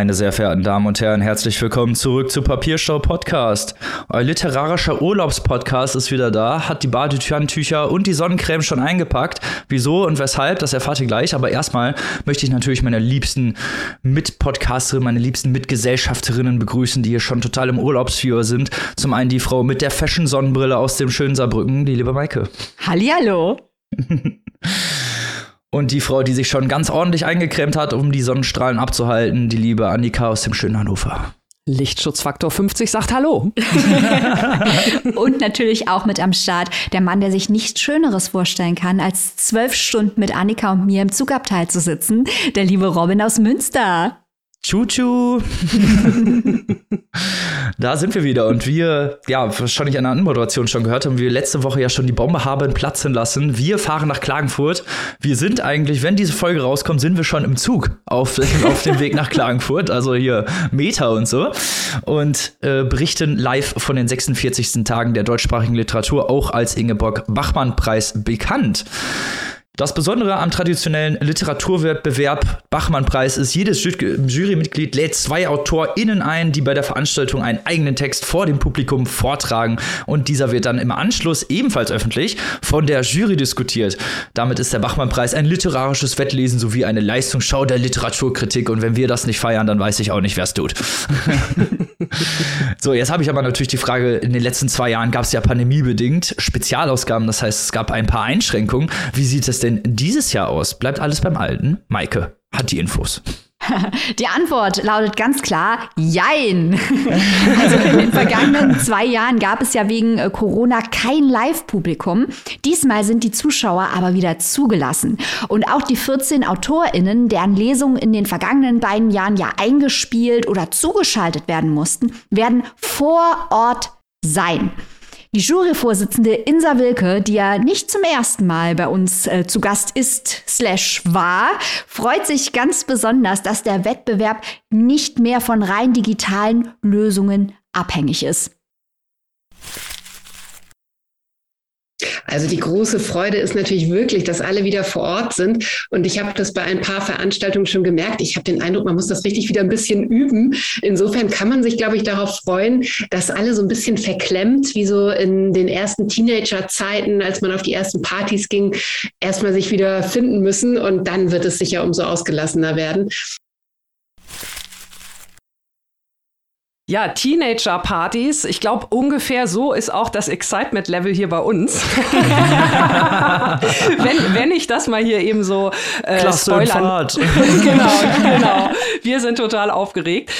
Meine sehr verehrten Damen und Herren, herzlich willkommen zurück zu Papierstau Podcast. Euer literarischer Urlaubspodcast ist wieder da, hat die Badetücher und die Sonnencreme schon eingepackt. Wieso und weshalb, das erfahrt ihr gleich. Aber erstmal möchte ich natürlich meine liebsten Mitpodcasterinnen, meine liebsten Mitgesellschafterinnen begrüßen, die hier schon total im Urlaubsfieber sind. Zum einen die Frau mit der Fashion-Sonnenbrille aus dem schönen Saarbrücken, die liebe Maike. Hallihallo. Und die Frau, die sich schon ganz ordentlich eingecremt hat, um die Sonnenstrahlen abzuhalten, die liebe Annika aus dem schönen Hannover. Lichtschutzfaktor 50 sagt Hallo. Und natürlich auch mit am Start der Mann, der sich nichts Schöneres vorstellen kann, als zwölf Stunden mit Annika und mir im Zugabteil zu sitzen, der liebe Robin aus Münster. Tschu-tschu. da sind wir wieder und wir, ja, wahrscheinlich in der Anmoderation schon gehört haben, wir letzte Woche ja schon die Bombe haben platzen lassen. Wir fahren nach Klagenfurt. Wir sind eigentlich, wenn diese Folge rauskommt, sind wir schon im Zug auf, auf dem Weg nach Klagenfurt, also hier Meta und so. Und äh, berichten live von den 46. Tagen der deutschsprachigen Literatur, auch als Ingeborg-Bachmann-Preis bekannt. Das Besondere am traditionellen Literaturwettbewerb Bachmann-Preis ist, jedes Jurymitglied lädt zwei AutorInnen ein, die bei der Veranstaltung einen eigenen Text vor dem Publikum vortragen und dieser wird dann im Anschluss ebenfalls öffentlich von der Jury diskutiert. Damit ist der Bachmann-Preis ein literarisches Wettlesen sowie eine Leistungsschau der Literaturkritik und wenn wir das nicht feiern, dann weiß ich auch nicht, wer es tut. so, jetzt habe ich aber natürlich die Frage, in den letzten zwei Jahren gab es ja pandemiebedingt Spezialausgaben, das heißt, es gab ein paar Einschränkungen. Wie sieht es denn dieses Jahr aus? Bleibt alles beim Alten? Maike hat die Infos. Die Antwort lautet ganz klar Jein. Also in den vergangenen zwei Jahren gab es ja wegen äh, Corona kein Live-Publikum. Diesmal sind die Zuschauer aber wieder zugelassen. Und auch die 14 AutorInnen, deren Lesungen in den vergangenen beiden Jahren ja eingespielt oder zugeschaltet werden mussten, werden vor Ort sein. Die Juryvorsitzende Insa Wilke, die ja nicht zum ersten Mal bei uns äh, zu Gast ist, slash war, freut sich ganz besonders, dass der Wettbewerb nicht mehr von rein digitalen Lösungen abhängig ist. Also die große Freude ist natürlich wirklich, dass alle wieder vor Ort sind. Und ich habe das bei ein paar Veranstaltungen schon gemerkt. Ich habe den Eindruck, man muss das richtig wieder ein bisschen üben. Insofern kann man sich, glaube ich, darauf freuen, dass alle so ein bisschen verklemmt, wie so in den ersten Teenager-Zeiten, als man auf die ersten Partys ging, erstmal sich wieder finden müssen. Und dann wird es sicher umso ausgelassener werden. Ja, Teenager-Partys. Ich glaube, ungefähr so ist auch das Excitement-Level hier bei uns. wenn, wenn ich das mal hier eben so äh, spoilern. genau, genau. Wir sind total aufgeregt.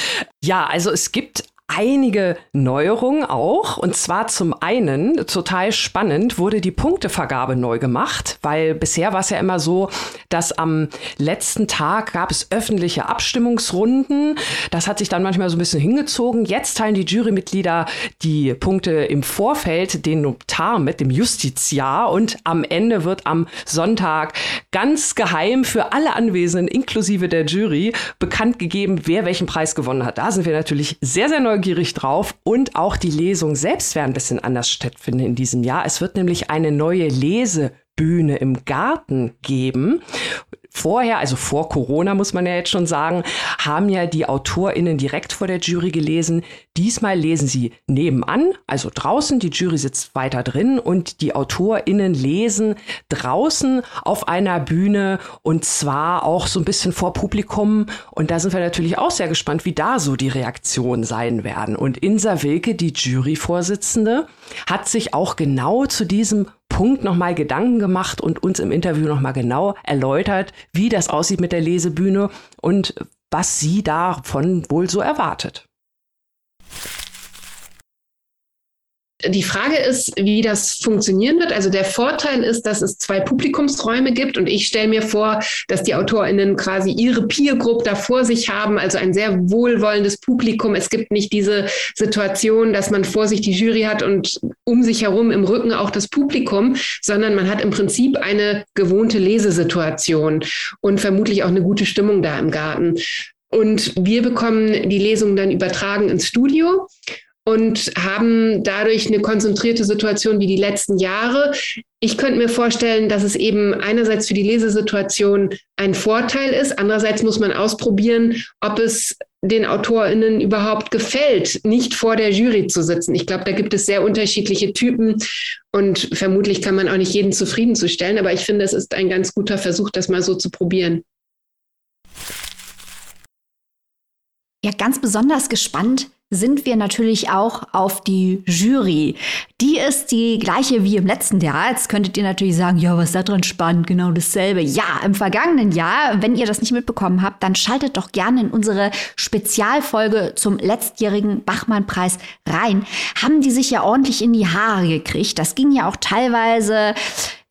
Ja, also es gibt einige Neuerungen auch. Und zwar zum einen, total spannend, wurde die Punktevergabe neu gemacht, weil bisher war es ja immer so, dass am letzten Tag gab es öffentliche Abstimmungsrunden. Das hat sich dann manchmal so ein bisschen hingezogen. Jetzt teilen die Jurymitglieder die Punkte im Vorfeld den Notar mit, dem Justiziar. Und am Ende wird am Sonntag ganz geheim für alle Anwesenden, inklusive der Jury, bekannt gegeben, wer welchen Preis gewonnen hat. Da sind wir natürlich sehr, sehr neugierig neugierig drauf und auch die Lesung selbst werden ein bisschen anders stattfinden in diesem Jahr. Es wird nämlich eine neue Lesebühne im Garten geben. Vorher, also vor Corona muss man ja jetzt schon sagen, haben ja die AutorInnen direkt vor der Jury gelesen. Diesmal lesen sie nebenan, also draußen. Die Jury sitzt weiter drin und die AutorInnen lesen draußen auf einer Bühne und zwar auch so ein bisschen vor Publikum. Und da sind wir natürlich auch sehr gespannt, wie da so die Reaktionen sein werden. Und Insa Wilke, die Juryvorsitzende, hat sich auch genau zu diesem Punkt nochmal Gedanken gemacht und uns im Interview nochmal genau erläutert, wie das aussieht mit der Lesebühne und was sie davon wohl so erwartet. Die Frage ist, wie das funktionieren wird. Also der Vorteil ist, dass es zwei Publikumsräume gibt und ich stelle mir vor, dass die AutorInnen quasi ihre Peer Group da vor sich haben, also ein sehr wohlwollendes Publikum. Es gibt nicht diese Situation, dass man vor sich die Jury hat und um sich herum im Rücken auch das Publikum, sondern man hat im Prinzip eine gewohnte Lesesituation und vermutlich auch eine gute Stimmung da im Garten. Und wir bekommen die Lesung dann übertragen ins Studio. Und haben dadurch eine konzentrierte Situation wie die letzten Jahre. Ich könnte mir vorstellen, dass es eben einerseits für die Lesesituation ein Vorteil ist, andererseits muss man ausprobieren, ob es den AutorInnen überhaupt gefällt, nicht vor der Jury zu sitzen. Ich glaube, da gibt es sehr unterschiedliche Typen und vermutlich kann man auch nicht jeden zufriedenzustellen, aber ich finde, es ist ein ganz guter Versuch, das mal so zu probieren. Ja, ganz besonders gespannt sind wir natürlich auch auf die Jury. Die ist die gleiche wie im letzten Jahr. Jetzt könntet ihr natürlich sagen, ja, was ist da dran spannend? Genau dasselbe. Ja, im vergangenen Jahr, wenn ihr das nicht mitbekommen habt, dann schaltet doch gerne in unsere Spezialfolge zum letztjährigen Bachmann-Preis rein. Haben die sich ja ordentlich in die Haare gekriegt. Das ging ja auch teilweise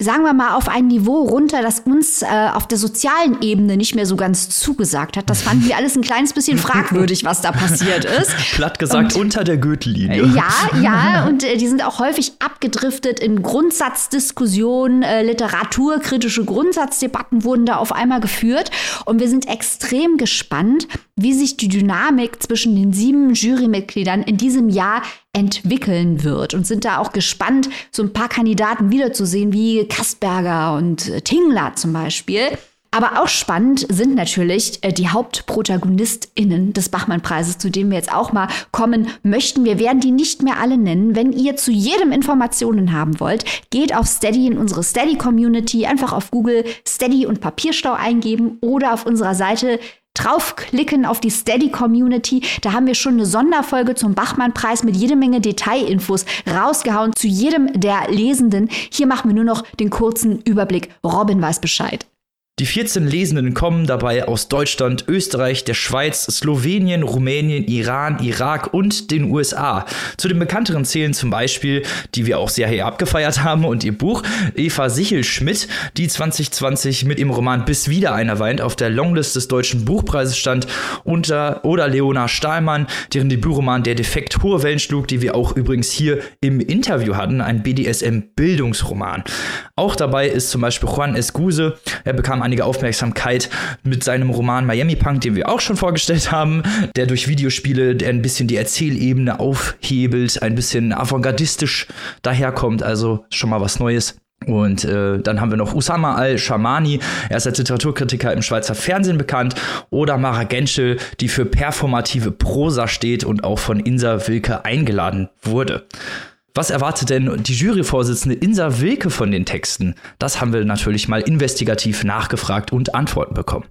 sagen wir mal, auf ein Niveau runter, das uns äh, auf der sozialen Ebene nicht mehr so ganz zugesagt hat. Das fanden wir alles ein kleines bisschen fragwürdig, was da passiert ist. Platt gesagt, und, unter der Gürtellinie. Ja, ja, und äh, die sind auch häufig abgedriftet in Grundsatzdiskussionen, äh, literaturkritische Grundsatzdebatten wurden da auf einmal geführt. Und wir sind extrem gespannt, wie sich die Dynamik zwischen den sieben Jurymitgliedern in diesem Jahr entwickeln wird und sind da auch gespannt, so ein paar Kandidaten wiederzusehen, wie Kastberger und äh, Tingler zum Beispiel. Aber auch spannend sind natürlich äh, die HauptprotagonistInnen des Bachmann-Preises, zu denen wir jetzt auch mal kommen möchten. Wir werden die nicht mehr alle nennen. Wenn ihr zu jedem Informationen haben wollt, geht auf Steady in unsere Steady-Community, einfach auf Google Steady und Papierstau eingeben oder auf unserer Seite draufklicken auf die Steady Community. Da haben wir schon eine Sonderfolge zum Bachmann-Preis mit jede Menge Detailinfos rausgehauen zu jedem der Lesenden. Hier machen wir nur noch den kurzen Überblick. Robin weiß Bescheid. Die 14 Lesenden kommen dabei aus Deutschland, Österreich, der Schweiz, Slowenien, Rumänien, Iran, Irak und den USA. Zu den bekannteren zählen zum Beispiel, die wir auch sehr hier abgefeiert haben und ihr Buch, Eva Sichel-Schmidt, die 2020 mit ihrem Roman Bis wieder einer weint auf der Longlist des Deutschen Buchpreises stand, unter, oder Leona Stahlmann, deren Debütroman Der Defekt hohe Wellen schlug, die wir auch übrigens hier im Interview hatten, ein BDSM-Bildungsroman. Auch dabei ist zum Beispiel Juan Escuse, er bekam einige Aufmerksamkeit mit seinem Roman Miami Punk, den wir auch schon vorgestellt haben, der durch Videospiele ein bisschen die Erzählebene aufhebelt, ein bisschen avantgardistisch daherkommt, also schon mal was Neues. Und äh, dann haben wir noch Usama al-Shamani, er ist als Literaturkritiker im Schweizer Fernsehen bekannt, oder Mara Genschel, die für performative Prosa steht und auch von Insa Wilke eingeladen wurde. Was erwartet denn die Juryvorsitzende Insa Wilke von den Texten? Das haben wir natürlich mal investigativ nachgefragt und Antworten bekommen.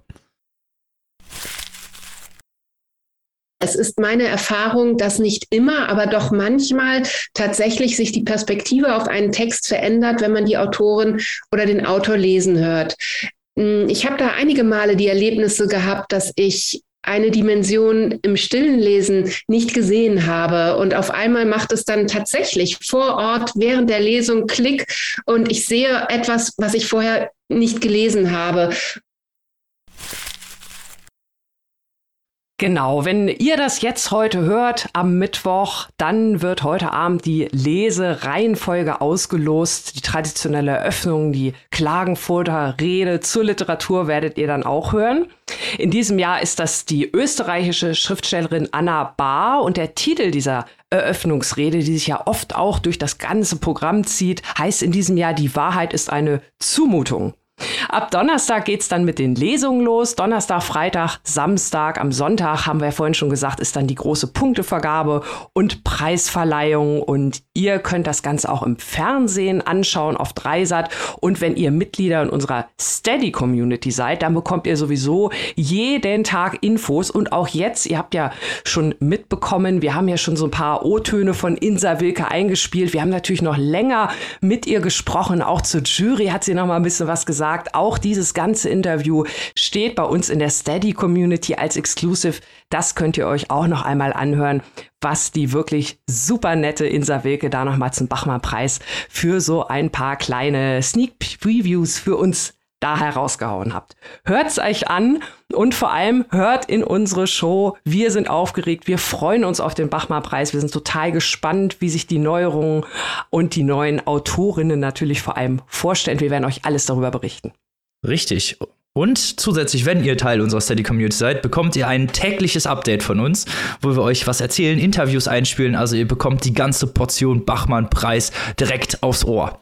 Es ist meine Erfahrung, dass nicht immer, aber doch manchmal tatsächlich sich die Perspektive auf einen Text verändert, wenn man die Autorin oder den Autor lesen hört. Hm, ich habe da einige Male die Erlebnisse gehabt, dass ich eine Dimension im stillen Lesen nicht gesehen habe. Und auf einmal macht es dann tatsächlich vor Ort während der Lesung Klick und ich sehe etwas, was ich vorher nicht gelesen habe. Genau, wenn ihr das jetzt heute hört, am Mittwoch, dann wird heute Abend die Lesereihenfolge ausgelost. Die traditionelle Eröffnung, die Klagenfurter Rede zur Literatur werdet ihr dann auch hören. In diesem Jahr ist das die österreichische Schriftstellerin Anna Bahr und der Titel dieser Eröffnungsrede, die sich ja oft auch durch das ganze Programm zieht, heißt in diesem Jahr, die Wahrheit ist eine Zumutung. Ab Donnerstag geht es dann mit den Lesungen los. Donnerstag, Freitag, Samstag, am Sonntag haben wir ja vorhin schon gesagt, ist dann die große Punktevergabe und Preisverleihung. Und ihr könnt das Ganze auch im Fernsehen anschauen auf Dreisat. Und wenn ihr Mitglieder in unserer Steady Community seid, dann bekommt ihr sowieso jeden Tag Infos. Und auch jetzt, ihr habt ja schon mitbekommen, wir haben ja schon so ein paar O-Töne von Insa Wilke eingespielt. Wir haben natürlich noch länger mit ihr gesprochen. Auch zur Jury hat sie noch mal ein bisschen was gesagt gesagt, auch dieses ganze Interview steht bei uns in der Steady Community als Exclusive. Das könnt ihr euch auch noch einmal anhören, was die wirklich super nette Insa Wilke da nochmal zum Bachmann-Preis für so ein paar kleine Sneak Previews für uns da herausgehauen habt. Hört's euch an und vor allem hört in unsere Show. Wir sind aufgeregt, wir freuen uns auf den Bachmann-Preis. Wir sind total gespannt, wie sich die Neuerungen und die neuen Autorinnen natürlich vor allem vorstellen. Wir werden euch alles darüber berichten. Richtig. Und zusätzlich, wenn ihr Teil unserer Steady Community seid, bekommt ihr ein tägliches Update von uns, wo wir euch was erzählen, Interviews einspielen. Also ihr bekommt die ganze Portion Bachmann-Preis direkt aufs Ohr.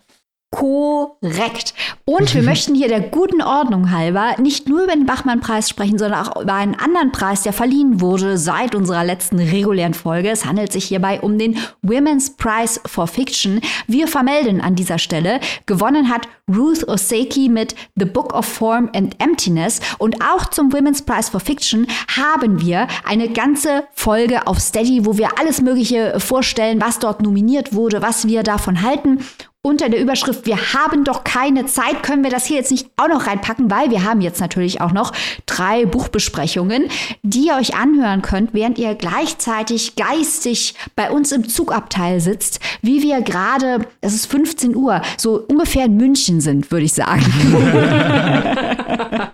Korrekt. Und wir möchten hier der guten Ordnung halber nicht nur über den Bachmann-Preis sprechen, sondern auch über einen anderen Preis, der verliehen wurde seit unserer letzten regulären Folge. Es handelt sich hierbei um den Women's Prize for Fiction. Wir vermelden an dieser Stelle, gewonnen hat Ruth Oseki mit The Book of Form and Emptiness. Und auch zum Women's Prize for Fiction haben wir eine ganze Folge auf Steady, wo wir alles Mögliche vorstellen, was dort nominiert wurde, was wir davon halten unter der Überschrift Wir haben doch keine Zeit, können wir das hier jetzt nicht auch noch reinpacken, weil wir haben jetzt natürlich auch noch drei Buchbesprechungen, die ihr euch anhören könnt, während ihr gleichzeitig geistig bei uns im Zugabteil sitzt, wie wir gerade, es ist 15 Uhr, so ungefähr in München sind, würde ich sagen.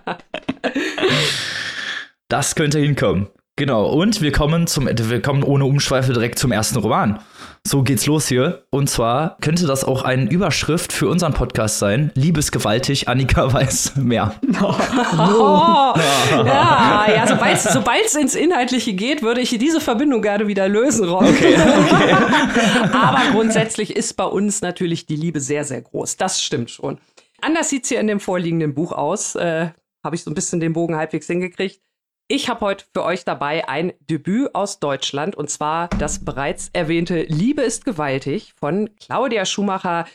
das könnte hinkommen. Genau, und wir kommen zum, wir kommen ohne Umschweife direkt zum ersten Roman. So geht's los hier. Und zwar könnte das auch eine Überschrift für unseren Podcast sein. Liebesgewaltig, Annika weiß mehr. Oh. Oh. ja, ja sobald es ins Inhaltliche geht, würde ich diese Verbindung gerne wieder lösen, Ron. Okay, okay. Aber grundsätzlich ist bei uns natürlich die Liebe sehr, sehr groß. Das stimmt schon. Anders sieht's hier in dem vorliegenden Buch aus. Äh, Habe ich so ein bisschen den Bogen halbwegs hingekriegt. Ich habe heute für euch dabei ein Debüt aus Deutschland und zwar das bereits erwähnte Liebe ist gewaltig von Claudia Schumacher,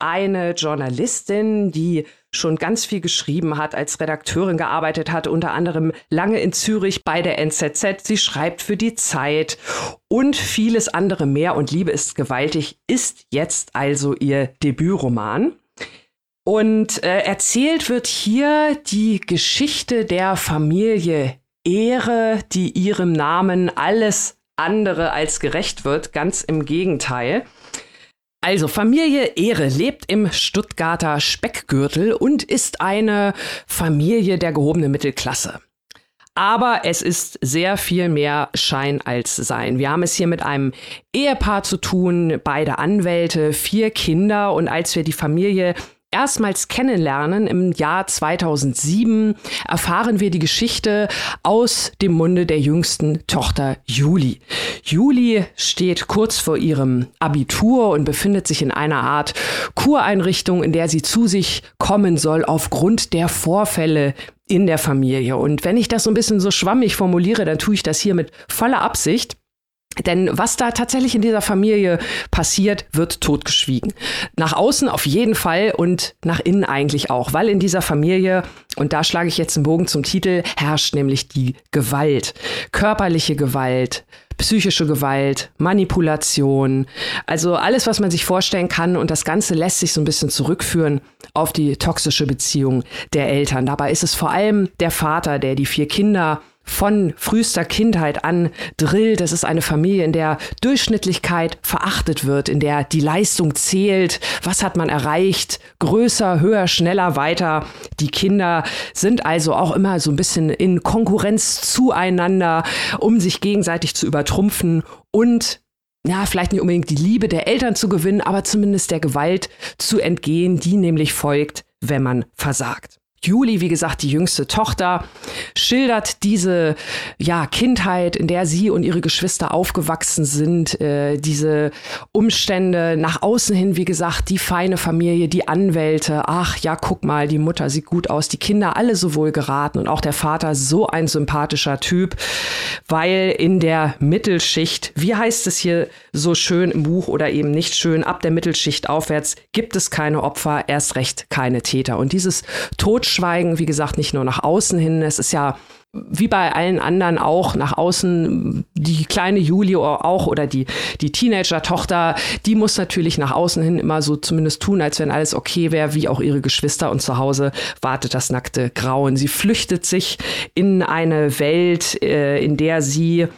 eine Journalistin, die schon ganz viel geschrieben hat, als Redakteurin gearbeitet hat, unter anderem lange in Zürich bei der NZZ. Sie schreibt für die Zeit und vieles andere mehr. Und Liebe ist gewaltig ist jetzt also ihr Debütroman. Und äh, erzählt wird hier die Geschichte der Familie Ehre, die ihrem Namen alles andere als gerecht wird. Ganz im Gegenteil. Also Familie Ehre lebt im Stuttgarter Speckgürtel und ist eine Familie der gehobenen Mittelklasse. Aber es ist sehr viel mehr Schein als Sein. Wir haben es hier mit einem Ehepaar zu tun, beide Anwälte, vier Kinder und als wir die Familie erstmals kennenlernen im Jahr 2007, erfahren wir die Geschichte aus dem Munde der jüngsten Tochter Juli. Juli steht kurz vor ihrem Abitur und befindet sich in einer Art Kureinrichtung, in der sie zu sich kommen soll aufgrund der Vorfälle in der Familie. Und wenn ich das so ein bisschen so schwammig formuliere, dann tue ich das hier mit voller Absicht. Denn was da tatsächlich in dieser Familie passiert, wird totgeschwiegen. Nach außen auf jeden Fall und nach innen eigentlich auch, weil in dieser Familie, und da schlage ich jetzt einen Bogen zum Titel, herrscht nämlich die Gewalt. Körperliche Gewalt, psychische Gewalt, Manipulation, also alles, was man sich vorstellen kann und das Ganze lässt sich so ein bisschen zurückführen auf die toxische Beziehung der Eltern. Dabei ist es vor allem der Vater, der die vier Kinder von frühester Kindheit an drillt. Es ist eine Familie, in der Durchschnittlichkeit verachtet wird, in der die Leistung zählt. Was hat man erreicht? Größer, höher, schneller, weiter. Die Kinder sind also auch immer so ein bisschen in Konkurrenz zueinander, um sich gegenseitig zu übertrumpfen und ja, vielleicht nicht unbedingt die Liebe der Eltern zu gewinnen, aber zumindest der Gewalt zu entgehen, die nämlich folgt, wenn man versagt. Julie, wie gesagt, die jüngste Tochter, schildert diese ja, Kindheit, in der sie und ihre Geschwister aufgewachsen sind, äh, diese Umstände nach außen hin, wie gesagt, die feine Familie, die Anwälte, ach ja, guck mal, die Mutter sieht gut aus, die Kinder alle so wohl geraten und auch der Vater so ein sympathischer Typ, weil in der Mittelschicht, wie heißt es hier so schön im Buch oder eben nicht schön, ab der Mittelschicht aufwärts gibt es keine Opfer, erst recht keine Täter. Und dieses Totschweigen Totschweigen, wie gesagt, nicht nur nach außen hin. Es ist ja wie bei allen anderen auch nach außen, die kleine Julie auch oder die, die Teenager-Tochter, die muss natürlich nach außen hin immer so zumindest tun, als wenn alles okay wäre, wie auch ihre Geschwister und zu Hause wartet das nackte Grauen. Sie flüchtet sich in eine Welt, äh, in der sie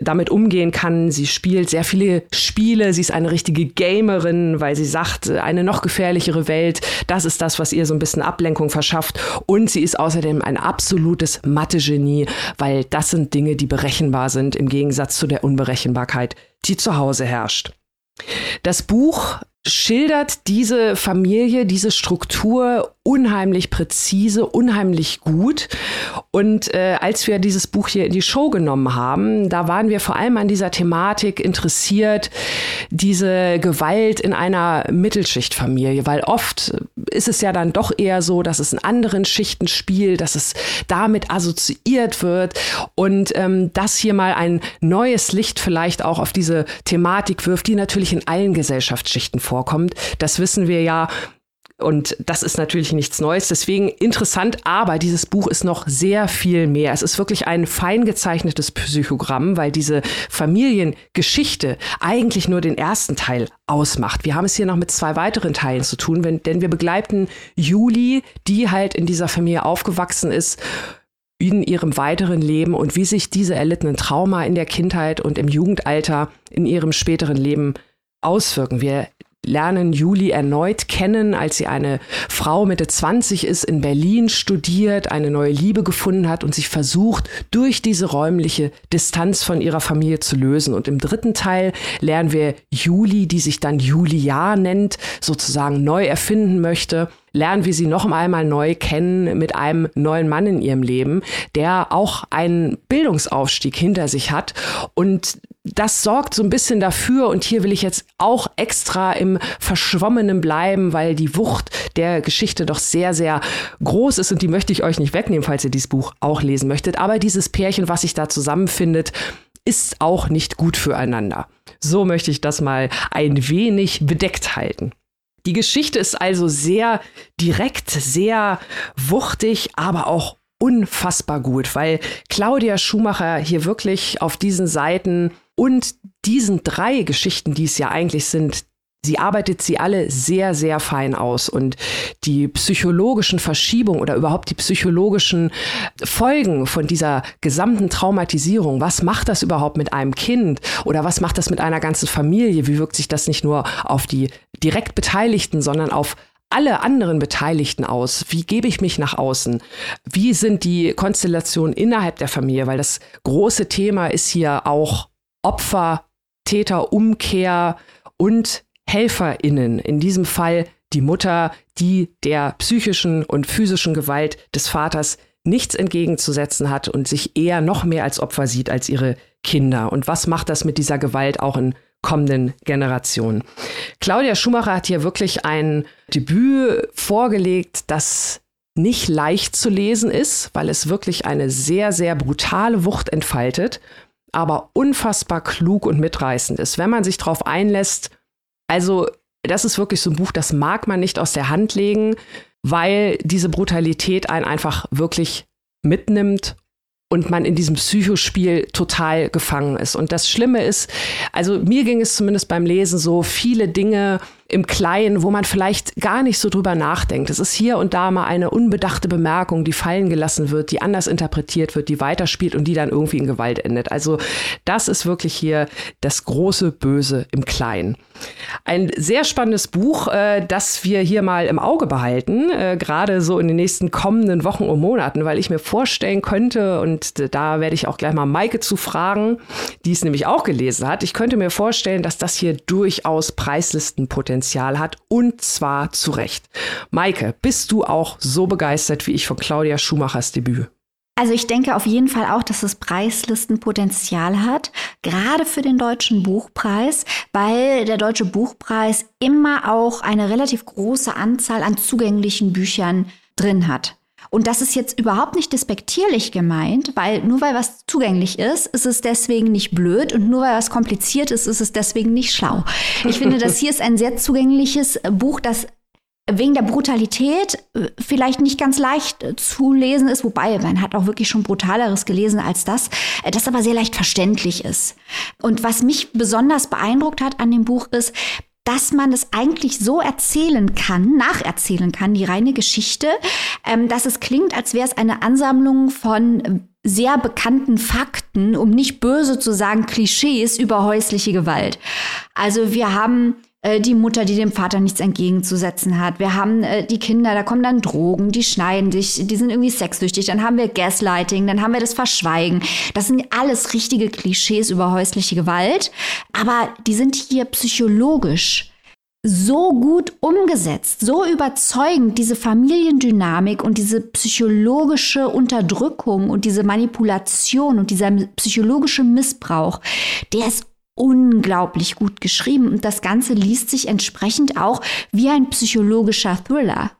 damit umgehen kann. Sie spielt sehr viele Spiele. Sie ist eine richtige Gamerin, weil sie sagt, eine noch gefährlichere Welt, das ist das, was ihr so ein bisschen Ablenkung verschafft. Und sie ist außerdem ein absolutes Mathe-Genie, weil das sind Dinge, die berechenbar sind, im Gegensatz zu der Unberechenbarkeit, die zu Hause herrscht. Das Buch schildert diese Familie, diese Struktur unheimlich präzise, unheimlich gut. Und äh, als wir dieses Buch hier in die Show genommen haben, da waren wir vor allem an dieser Thematik interessiert, diese Gewalt in einer Mittelschichtfamilie, weil oft ist es ja dann doch eher so, dass es in anderen Schichten spielt, dass es damit assoziiert wird und ähm, das hier mal ein neues Licht vielleicht auch auf diese Thematik wirft, die natürlich in allen Gesellschaftsschichten vorkommt. Das wissen wir ja und das ist natürlich nichts Neues. Deswegen interessant, aber dieses Buch ist noch sehr viel mehr. Es ist wirklich ein fein gezeichnetes Psychogramm, weil diese Familiengeschichte eigentlich nur den ersten Teil ausmacht. Wir haben es hier noch mit zwei weiteren Teilen zu tun, wenn, denn wir begleiten Juli, die halt in dieser Familie aufgewachsen ist in ihrem weiteren Leben und wie sich diese erlittenen Trauma in der Kindheit und im Jugendalter in ihrem späteren Leben auswirken. Wir lernen Juli erneut kennen, als sie eine Frau Mitte 20 ist, in Berlin studiert, eine neue Liebe gefunden hat und sich versucht, durch diese räumliche Distanz von ihrer Familie zu lösen. Und im dritten Teil lernen wir Juli, die sich dann Julia nennt, sozusagen neu erfinden möchte lernen wir sie noch einmal neu kennen mit einem neuen Mann in ihrem Leben, der auch einen Bildungsaufstieg hinter sich hat und das sorgt so ein bisschen dafür, und hier will ich jetzt auch extra im Verschwommenen bleiben, weil die Wucht der Geschichte doch sehr, sehr groß ist und die möchte ich euch nicht wegnehmen, falls ihr dieses Buch auch lesen möchtet. Aber dieses Pärchen, was sich da zusammenfindet, ist auch nicht gut füreinander. So möchte ich das mal ein wenig bedeckt halten. Die Geschichte ist also sehr direkt, sehr wuchtig, aber auch unfassbar gut, weil Claudia Schumacher hier wirklich auf diesen Seiten und diesen drei Geschichten, die es ja eigentlich sind, sie arbeitet sie alle sehr, sehr fein aus. Und die psychologischen Verschiebungen oder überhaupt die psychologischen Folgen von dieser gesamten Traumatisierung, was macht das überhaupt mit einem Kind oder was macht das mit einer ganzen Familie? Wie wirkt sich das nicht nur auf die direkt Beteiligten, sondern auf alle anderen Beteiligten aus? Wie gebe ich mich nach außen? Wie sind die Konstellationen innerhalb der Familie? Weil das große Thema ist hier auch Opfer, Täter, Umkehr und HelferInnen. In diesem Fall die Mutter, die der psychischen und physischen Gewalt des Vaters nichts entgegenzusetzen hat und sich eher noch mehr als Opfer sieht als ihre Kinder. Und was macht das mit dieser Gewalt auch in kommenden Generationen? Claudia Schumacher hat hier wirklich ein Debüt vorgelegt, das nicht leicht zu lesen ist, weil es wirklich eine sehr, sehr brutale Wucht entfaltet aber unfassbar klug und mitreißend ist, wenn man sich darauf einlässt. Also, das ist wirklich so ein Buch, das mag man nicht aus der Hand legen, weil diese Brutalität einen einfach wirklich mitnimmt und man in diesem Psychospiel total gefangen ist. Und das Schlimme ist, also mir ging es zumindest beim Lesen so, viele Dinge im Kleinen, wo man vielleicht gar nicht so drüber nachdenkt. Es ist hier und da mal eine unbedachte Bemerkung, die fallen gelassen wird, die anders interpretiert wird, die weiterspielt und die dann irgendwie in Gewalt endet. Also das ist wirklich hier das große Böse im Kleinen. Ein sehr spannendes Buch, äh, das wir hier mal im Auge behalten, äh, gerade so in den nächsten kommenden Wochen und Monaten, weil ich mir vorstellen könnte, und da werde ich auch gleich mal Maike zu fragen, die es nämlich auch gelesen hat, ich könnte mir vorstellen, dass das hier durchaus Preislistenpotenzial Potenzial hat und zwar zu Recht. Maike, bist du auch so begeistert wie ich von Claudia Schumachers Debüt? Also ich denke auf jeden Fall auch, dass es Preislistenpotenzial hat, gerade für den deutschen Buchpreis, weil der deutsche Buchpreis immer auch eine relativ große Anzahl an zugänglichen Büchern drin hat. Und das ist jetzt überhaupt nicht despektierlich gemeint, weil nur weil was zugänglich ist, ist es deswegen nicht blöd und nur weil was kompliziert ist, ist es deswegen nicht schlau. Ich finde, das hier ist ein sehr zugängliches Buch, das wegen der Brutalität äh, vielleicht nicht ganz leicht äh, zu lesen ist, wobei man hat auch wirklich schon brutaleres gelesen als das, äh, das aber sehr leicht verständlich ist. Und was mich besonders beeindruckt hat an dem Buch ist, dass man es eigentlich so erzählen kann, nacherzählen kann, die reine Geschichte, ähm, dass es klingt, als wäre es eine Ansammlung von sehr bekannten Fakten, um nicht böse zu sagen, Klischees über häusliche Gewalt. Also wir haben äh, die Mutter, die dem Vater nichts entgegenzusetzen hat. Wir haben äh, die Kinder, da kommen dann Drogen, die schneiden sich, die sind irgendwie sexsüchtig. Dann haben wir Gaslighting, dann haben wir das Verschweigen. Das sind alles richtige Klischees über häusliche Gewalt. Aber die sind hier psychologisch so gut umgesetzt, so überzeugend, diese Familiendynamik und diese psychologische Unterdrückung und diese Manipulation und dieser psychologische Missbrauch, der ist unglaublich gut geschrieben und das Ganze liest sich entsprechend auch wie ein psychologischer Thriller.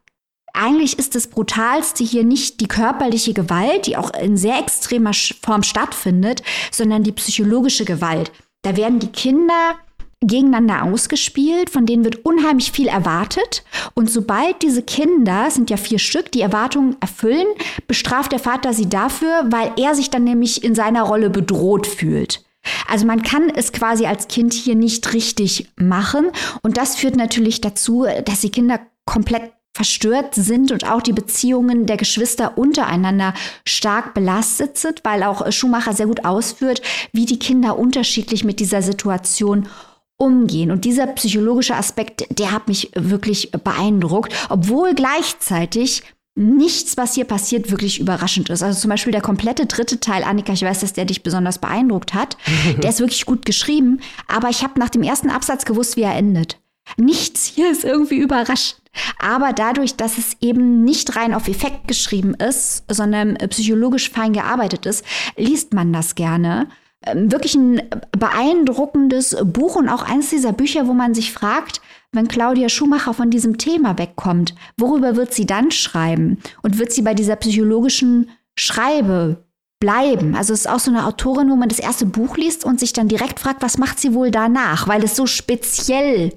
Eigentlich ist das Brutalste hier nicht die körperliche Gewalt, die auch in sehr extremer Form stattfindet, sondern die psychologische Gewalt. Da werden die Kinder gegeneinander ausgespielt, von denen wird unheimlich viel erwartet. Und sobald diese Kinder, sind ja vier Stück, die Erwartungen erfüllen, bestraft der Vater sie dafür, weil er sich dann nämlich in seiner Rolle bedroht fühlt. Also man kann es quasi als Kind hier nicht richtig machen. Und das führt natürlich dazu, dass die Kinder komplett verstört sind und auch die Beziehungen der Geschwister untereinander stark belastet sind, weil auch Schumacher sehr gut ausführt, wie die Kinder unterschiedlich mit dieser Situation umgehen. Und dieser psychologische Aspekt, der hat mich wirklich beeindruckt, obwohl gleichzeitig nichts, was hier passiert, wirklich überraschend ist. Also zum Beispiel der komplette dritte Teil, Annika, ich weiß, dass der dich besonders beeindruckt hat. der ist wirklich gut geschrieben, aber ich habe nach dem ersten Absatz gewusst, wie er endet. Nichts hier ist irgendwie überraschend. Aber dadurch, dass es eben nicht rein auf Effekt geschrieben ist, sondern psychologisch fein gearbeitet ist, liest man das gerne. Ähm, wirklich ein beeindruckendes Buch und auch eines dieser Bücher, wo man sich fragt, wenn Claudia Schumacher von diesem Thema wegkommt, worüber wird sie dann schreiben? Und wird sie bei dieser psychologischen Schreibe bleiben? Also es ist auch so eine Autorin, wo man das erste Buch liest und sich dann direkt fragt, was macht sie wohl danach, weil es so speziell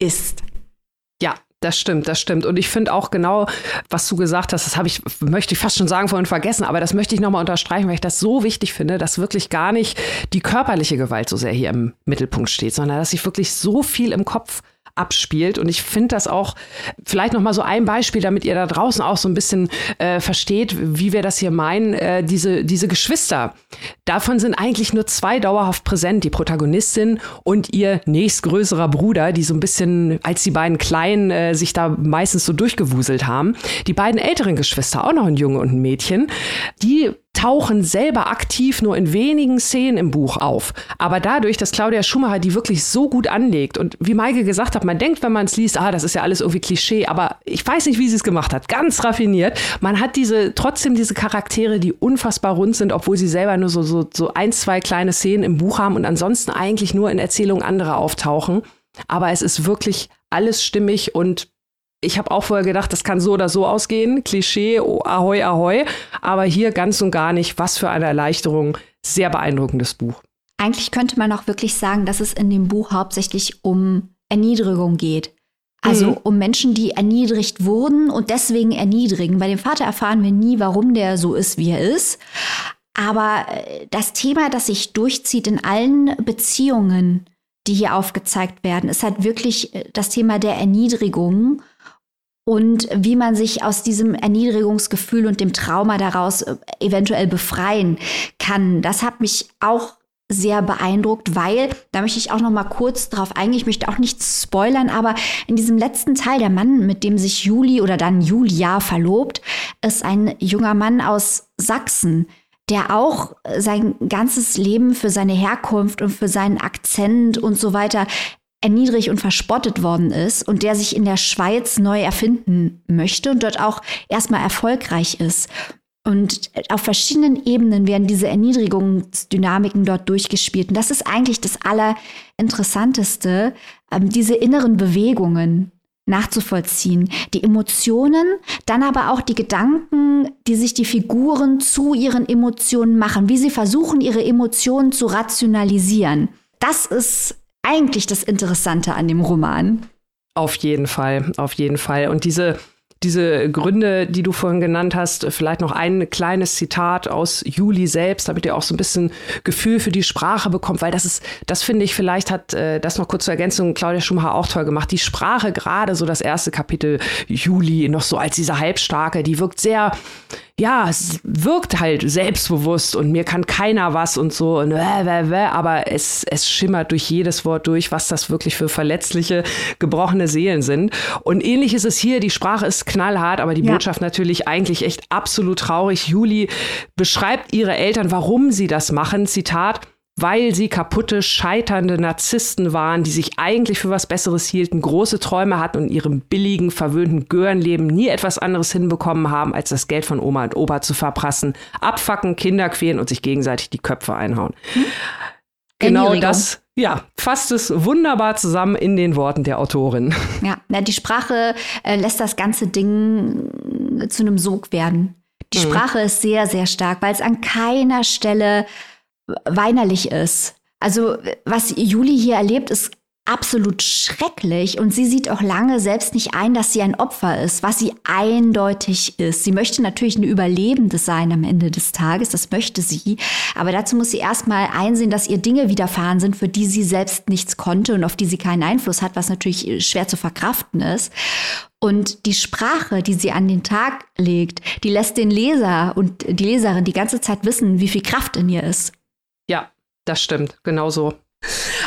ist. Das stimmt, das stimmt. Und ich finde auch genau, was du gesagt hast, das habe ich, möchte ich fast schon sagen, vorhin vergessen, aber das möchte ich nochmal unterstreichen, weil ich das so wichtig finde, dass wirklich gar nicht die körperliche Gewalt so sehr hier im Mittelpunkt steht, sondern dass sich wirklich so viel im Kopf abspielt. Und ich finde das auch vielleicht noch mal so ein Beispiel, damit ihr da draußen auch so ein bisschen äh, versteht, wie wir das hier meinen. Äh, diese, diese Geschwister, davon sind eigentlich nur zwei dauerhaft präsent. Die Protagonistin und ihr nächstgrößerer Bruder, die so ein bisschen, als die beiden Kleinen äh, sich da meistens so durchgewuselt haben. Die beiden älteren Geschwister, auch noch ein Junge und ein Mädchen, die tauchen selber aktiv nur in wenigen Szenen im Buch auf. Aber dadurch, dass Claudia Schumacher die wirklich so gut anlegt und wie Maike gesagt hat, man denkt, wenn man es liest, ah, das ist ja alles irgendwie Klischee, aber ich weiß nicht, wie sie es gemacht hat. Ganz raffiniert. Man hat diese, trotzdem diese Charaktere, die unfassbar rund sind, obwohl sie selber nur so, so, so ein, zwei kleine Szenen im Buch haben und ansonsten eigentlich nur in Erzählungen anderer auftauchen. Aber es ist wirklich alles stimmig und ich habe auch vorher gedacht, das kann so oder so ausgehen. Klischee, oh, ahoi, ahoi. Aber hier ganz und gar nicht. Was für eine Erleichterung. Sehr beeindruckendes Buch. Eigentlich könnte man auch wirklich sagen, dass es in dem Buch hauptsächlich um Erniedrigung geht. Also mhm. um Menschen, die erniedrigt wurden und deswegen erniedrigen. Bei dem Vater erfahren wir nie, warum der so ist, wie er ist. Aber äh, das Thema, das sich durchzieht in allen Beziehungen, die hier aufgezeigt werden, ist halt wirklich äh, das Thema der Erniedrigung und wie man sich aus diesem Erniedrigungsgefühl und dem Trauma daraus äh, eventuell befreien kann. Das hat mich auch sehr beeindruckt, weil, da möchte ich auch noch mal kurz drauf eingehen, ich möchte auch nichts spoilern, aber in diesem letzten Teil, der Mann, mit dem sich Juli oder dann Julia verlobt, ist ein junger Mann aus Sachsen, der auch sein ganzes Leben für seine Herkunft und für seinen Akzent und so weiter erniedrigt und verspottet worden ist und der sich in der Schweiz neu erfinden möchte und dort auch erstmal erfolgreich ist. Und auf verschiedenen Ebenen werden diese Erniedrigungsdynamiken dort durchgespielt. Und das ist eigentlich das Allerinteressanteste, ähm, diese inneren Bewegungen nachzuvollziehen. Die Emotionen, dann aber auch die Gedanken, die sich die Figuren zu ihren Emotionen machen, wie sie versuchen, ihre Emotionen zu rationalisieren. Das ist eigentlich das Interessante an dem Roman. Auf jeden Fall, auf jeden Fall. Und diese, diese Gründe, die du vorhin genannt hast, vielleicht noch ein kleines Zitat aus Juli selbst, damit ihr auch so ein bisschen Gefühl für die Sprache bekommt, weil das ist, das finde ich, vielleicht hat äh, das noch kurz zur Ergänzung Claudia Schumacher auch toll gemacht. Die Sprache, gerade so das erste Kapitel Juli, noch so als diese Halbstarke, die wirkt sehr, ja, es wirkt halt selbstbewusst und mir kann keiner was und so, und äh, äh, äh, aber es, es schimmert durch jedes Wort durch, was das wirklich für verletzliche, gebrochene Seelen sind. Und ähnlich ist es hier, die Sprache ist knallhart, aber die ja. Botschaft natürlich eigentlich echt absolut traurig. Juli beschreibt ihre Eltern, warum sie das machen. Zitat, weil sie kaputte, scheiternde Narzissten waren, die sich eigentlich für was Besseres hielten, große Träume hatten und ihrem billigen, verwöhnten Görenleben nie etwas anderes hinbekommen haben, als das Geld von Oma und Opa zu verprassen, abfacken, Kinder quälen und sich gegenseitig die Köpfe einhauen. Hm? Genau das, ja, fasst es wunderbar zusammen in den Worten der Autorin. Ja, die Sprache äh, lässt das ganze Ding äh, zu einem Sog werden. Die mhm. Sprache ist sehr, sehr stark, weil es an keiner Stelle weinerlich ist. Also, was Juli hier erlebt, ist absolut schrecklich und sie sieht auch lange selbst nicht ein, dass sie ein Opfer ist, was sie eindeutig ist. Sie möchte natürlich eine Überlebende sein am Ende des Tages, das möchte sie, aber dazu muss sie erstmal einsehen, dass ihr Dinge widerfahren sind, für die sie selbst nichts konnte und auf die sie keinen Einfluss hat, was natürlich schwer zu verkraften ist. Und die Sprache, die sie an den Tag legt, die lässt den Leser und die Leserin die ganze Zeit wissen, wie viel Kraft in ihr ist. Ja, das stimmt, genau so.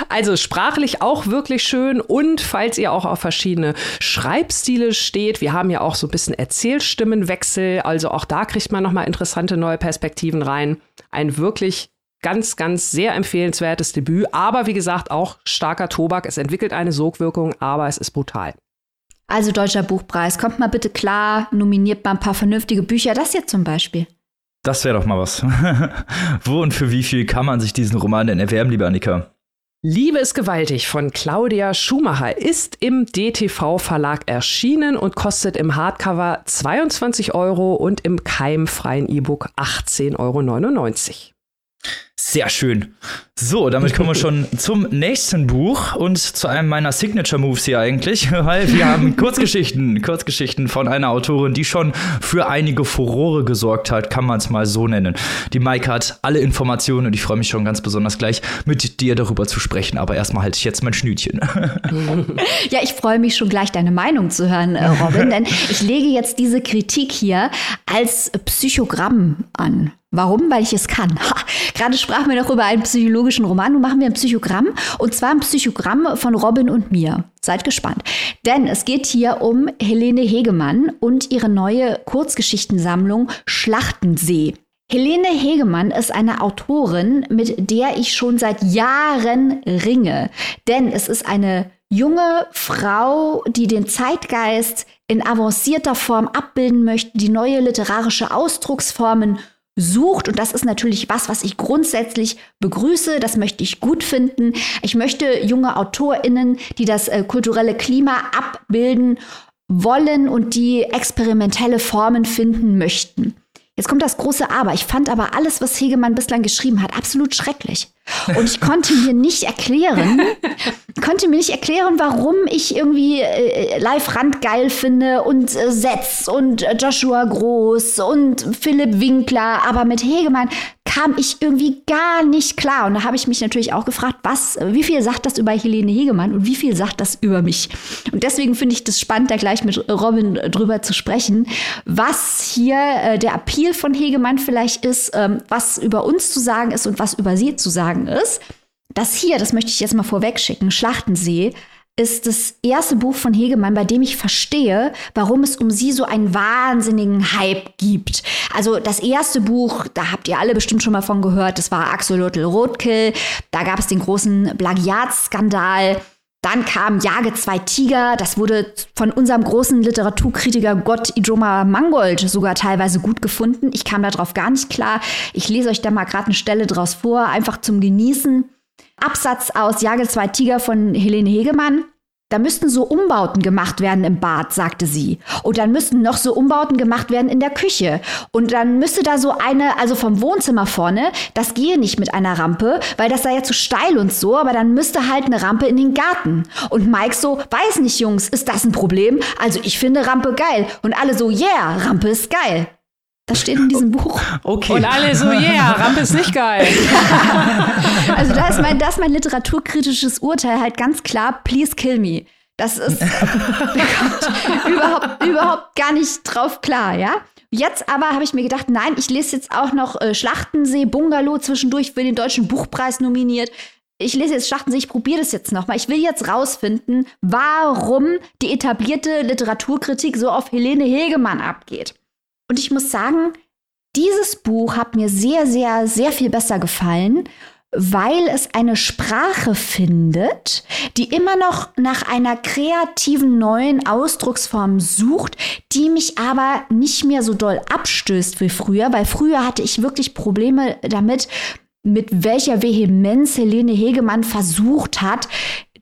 Also sprachlich auch wirklich schön und falls ihr auch auf verschiedene Schreibstile steht, wir haben ja auch so ein bisschen Erzählstimmenwechsel, also auch da kriegt man nochmal interessante neue Perspektiven rein. Ein wirklich ganz, ganz sehr empfehlenswertes Debüt, aber wie gesagt auch starker Tobak. Es entwickelt eine Sogwirkung, aber es ist brutal. Also Deutscher Buchpreis, kommt mal bitte klar, nominiert mal ein paar vernünftige Bücher, das hier zum Beispiel. Das wäre doch mal was. Wo und für wie viel kann man sich diesen Roman denn erwerben, liebe Annika? Liebe ist gewaltig von Claudia Schumacher ist im DTV Verlag erschienen und kostet im Hardcover 22 Euro und im keimfreien E-Book 18,99 Euro. Sehr schön. So, damit kommen wir schon zum nächsten Buch und zu einem meiner Signature Moves hier eigentlich, weil wir haben Kurzgeschichten, Kurzgeschichten von einer Autorin, die schon für einige Furore gesorgt hat, kann man es mal so nennen. Die Maike hat alle Informationen und ich freue mich schon ganz besonders gleich mit dir darüber zu sprechen, aber erstmal halte ich jetzt mein Schnütchen. Ja, ich freue mich schon gleich deine Meinung zu hören, äh, Robin, denn ich lege jetzt diese Kritik hier als Psychogramm an. Warum? Weil ich es kann. Ha, gerade sprachen wir noch über einen psychologischen Roman. Nun machen wir ein Psychogramm. Und zwar ein Psychogramm von Robin und mir. Seid gespannt. Denn es geht hier um Helene Hegemann und ihre neue Kurzgeschichtensammlung Schlachtensee. Helene Hegemann ist eine Autorin, mit der ich schon seit Jahren ringe. Denn es ist eine junge Frau, die den Zeitgeist in avancierter Form abbilden möchte, die neue literarische Ausdrucksformen sucht. Und das ist natürlich was, was ich grundsätzlich begrüße. Das möchte ich gut finden. Ich möchte junge AutorInnen, die das äh, kulturelle Klima abbilden wollen und die experimentelle Formen finden möchten. Jetzt kommt das große Aber. Ich fand aber alles, was Hegemann bislang geschrieben hat, absolut schrecklich. Und ich konnte mir nicht erklären, konnte mir nicht erklären, warum ich irgendwie äh, Live Rand geil finde und äh, Setz und äh, Joshua Groß und Philipp Winkler, aber mit Hegemann kam ich irgendwie gar nicht klar. Und da habe ich mich natürlich auch gefragt, was, wie viel sagt das über Helene Hegemann und wie viel sagt das über mich? Und deswegen finde ich das spannend, da gleich mit Robin drüber zu sprechen, was hier äh, der Appeal von Hegemann vielleicht ist, ähm, was über uns zu sagen ist und was über sie zu sagen ist. Das hier, das möchte ich jetzt mal vorweg schicken, Schlachtensee, ist das erste Buch von Hegemann, bei dem ich verstehe, warum es um sie so einen wahnsinnigen Hype gibt. Also das erste Buch, da habt ihr alle bestimmt schon mal von gehört, das war Axolotl Rothkill. Da gab es den großen Plagiatsskandal. Dann kam Jage zwei Tiger. Das wurde von unserem großen Literaturkritiker Gott Ijoma Mangold sogar teilweise gut gefunden. Ich kam darauf gar nicht klar. Ich lese euch da mal gerade eine Stelle draus vor, einfach zum Genießen. Absatz aus Jage zwei Tiger von Helene Hegemann. Da müssten so Umbauten gemacht werden im Bad, sagte sie. Und dann müssten noch so Umbauten gemacht werden in der Küche. Und dann müsste da so eine, also vom Wohnzimmer vorne, das gehe nicht mit einer Rampe, weil das sei ja zu steil und so, aber dann müsste halt eine Rampe in den Garten. Und Mike so, weiß nicht, Jungs, ist das ein Problem? Also ich finde Rampe geil. Und alle so, yeah, Rampe ist geil. Das steht in diesem Buch. Okay. Und alle so, yeah, Rampe ist nicht geil. also da ist, mein, das ist mein literaturkritisches Urteil halt ganz klar, please kill me. Das ist überhaupt, überhaupt gar nicht drauf klar, ja? Jetzt aber habe ich mir gedacht, nein, ich lese jetzt auch noch äh, Schlachtensee, Bungalow zwischendurch für den Deutschen Buchpreis nominiert. Ich lese jetzt Schlachtensee, ich probiere das jetzt nochmal. Ich will jetzt rausfinden, warum die etablierte Literaturkritik so auf Helene Hegemann abgeht. Und ich muss sagen, dieses Buch hat mir sehr, sehr, sehr viel besser gefallen. weil es eine Sprache findet, die immer noch nach einer kreativen neuen Ausdrucksform sucht, die mich aber nicht mehr so doll abstößt wie früher, weil früher hatte ich wirklich Probleme damit, mit welcher Vehemenz Helene Hegemann versucht hat,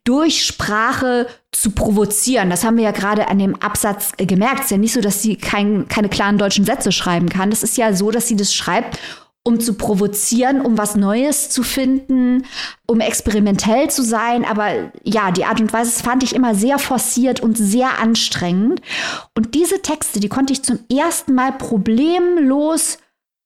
durch Sprache zu provozieren. Das haben wir ja gerade an dem Absatz gemerkt. Es ist ja nicht so, dass sie kein, keine klaren deutschen Sätze schreiben kann. Es ist ja so, dass sie das schreibt, um zu provozieren, um was Neues zu finden, um experimentell zu sein. Aber ja, die Art und Weise das fand ich immer sehr forciert und sehr anstrengend. Und diese Texte, die konnte ich zum ersten Mal problemlos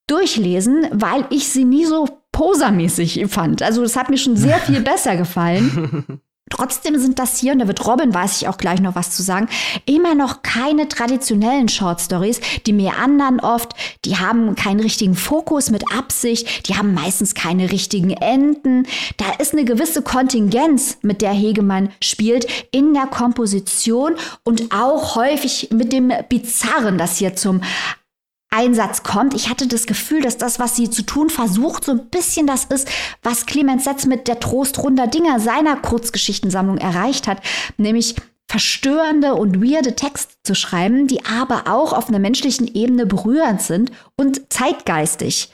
durchlesen, weil ich sie nie so posermäßig fand. Also das hat mir schon sehr viel besser gefallen. Trotzdem sind das hier, und da wird Robin, weiß ich auch gleich noch was zu sagen, immer noch keine traditionellen Short Stories. Die meandern oft, die haben keinen richtigen Fokus mit Absicht, die haben meistens keine richtigen Enden. Da ist eine gewisse Kontingenz, mit der Hegemann spielt, in der Komposition und auch häufig mit dem Bizarren, das hier zum Einsatz kommt. Ich hatte das Gefühl, dass das, was sie zu tun versucht, so ein bisschen das ist, was Clemens Setz mit der Trostrunder Dinger seiner Kurzgeschichtensammlung erreicht hat, nämlich verstörende und weirde Texte zu schreiben, die aber auch auf einer menschlichen Ebene berührend sind und zeitgeistig.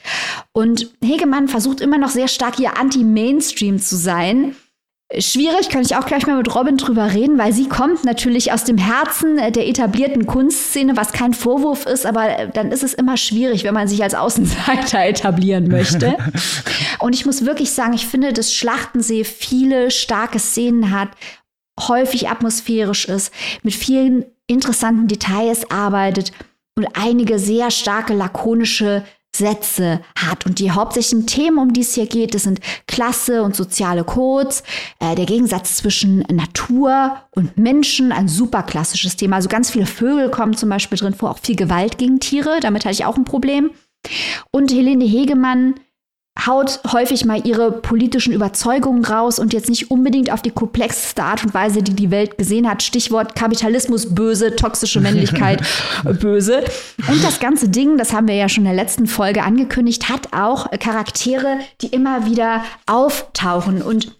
Und Hegemann versucht immer noch sehr stark hier anti-Mainstream zu sein Schwierig, kann ich auch gleich mal mit Robin drüber reden, weil sie kommt natürlich aus dem Herzen der etablierten Kunstszene, was kein Vorwurf ist, aber dann ist es immer schwierig, wenn man sich als Außenseiter etablieren möchte. Und ich muss wirklich sagen, ich finde, dass Schlachtensee viele starke Szenen hat, häufig atmosphärisch ist, mit vielen interessanten Details arbeitet und einige sehr starke lakonische Sätze hat. Und die hauptsächlichen Themen, um die es hier geht, das sind Klasse und soziale Codes, äh, der Gegensatz zwischen Natur und Menschen, ein super klassisches Thema. Also ganz viele Vögel kommen zum Beispiel drin vor, auch viel Gewalt gegen Tiere, damit hatte ich auch ein Problem. Und Helene Hegemann haut häufig mal ihre politischen Überzeugungen raus und jetzt nicht unbedingt auf die komplexeste Art und Weise, die die Welt gesehen hat. Stichwort Kapitalismus böse, toxische Männlichkeit böse. Und das ganze Ding, das haben wir ja schon in der letzten Folge angekündigt, hat auch Charaktere, die immer wieder auftauchen und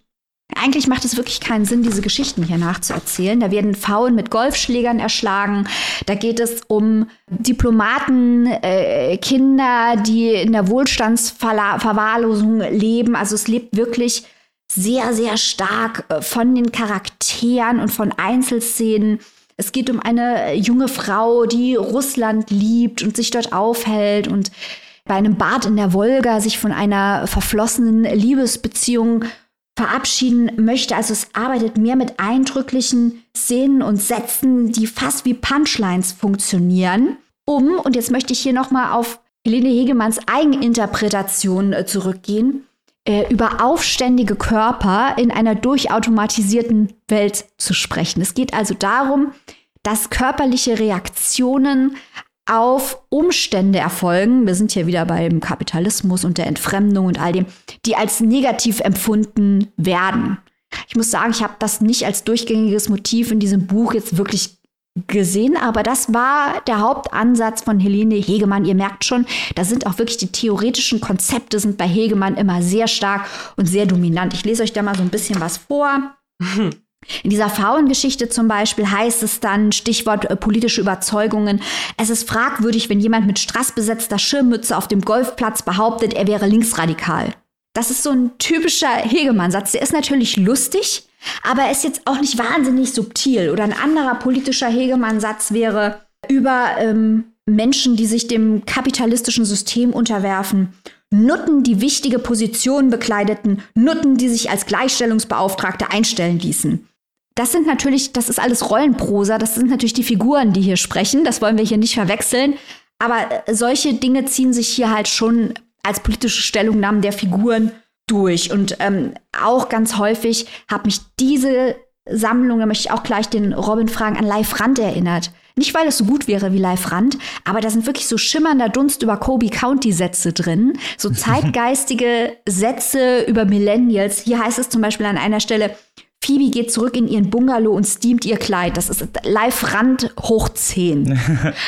eigentlich macht es wirklich keinen Sinn, diese Geschichten hier nachzuerzählen. Da werden Frauen mit Golfschlägern erschlagen. Da geht es um Diplomaten, äh, Kinder, die in der Wohlstandsverwahrlosung leben. Also es lebt wirklich sehr, sehr stark äh, von den Charakteren und von Einzelszenen. Es geht um eine junge Frau, die Russland liebt und sich dort aufhält und bei einem Bad in der Wolga sich von einer verflossenen Liebesbeziehung verabschieden möchte. Also es arbeitet mehr mit eindrücklichen Szenen und Sätzen, die fast wie Punchlines funktionieren, um, und jetzt möchte ich hier nochmal auf Helene Hegemanns Eigeninterpretation äh, zurückgehen, äh, über aufständige Körper in einer durchautomatisierten Welt zu sprechen. Es geht also darum, dass körperliche Reaktionen auf Umstände erfolgen, wir sind hier wieder beim Kapitalismus und der Entfremdung und all dem, die als negativ empfunden werden. Ich muss sagen, ich habe das nicht als durchgängiges Motiv in diesem Buch jetzt wirklich gesehen, aber das war der Hauptansatz von Helene Hegemann. Ihr merkt schon, da sind auch wirklich die theoretischen Konzepte sind bei Hegemann immer sehr stark und sehr dominant. Ich lese euch da mal so ein bisschen was vor. In dieser Frauengeschichte zum Beispiel heißt es dann, Stichwort äh, politische Überzeugungen, es ist fragwürdig, wenn jemand mit strassbesetzter Schirmmütze auf dem Golfplatz behauptet, er wäre linksradikal. Das ist so ein typischer Hegemann-Satz. Der ist natürlich lustig, aber er ist jetzt auch nicht wahnsinnig subtil. Oder ein anderer politischer Hegemann-Satz wäre über ähm, Menschen, die sich dem kapitalistischen System unterwerfen. Nutten, die wichtige Positionen bekleideten, Nutten, die sich als Gleichstellungsbeauftragte einstellen ließen. Das sind natürlich, das ist alles Rollenprosa, das sind natürlich die Figuren, die hier sprechen, das wollen wir hier nicht verwechseln. Aber äh, solche Dinge ziehen sich hier halt schon als politische Stellungnahmen der Figuren durch. Und ähm, auch ganz häufig hat mich diese Sammlung, da möchte ich auch gleich den Robin fragen, an Live Rand erinnert. Nicht, weil es so gut wäre wie Live Rand, aber da sind wirklich so schimmernder Dunst über Kobe County Sätze drin. So zeitgeistige Sätze über Millennials. Hier heißt es zum Beispiel an einer Stelle, Phoebe geht zurück in ihren Bungalow und steamt ihr Kleid. Das ist live Rand hoch 10.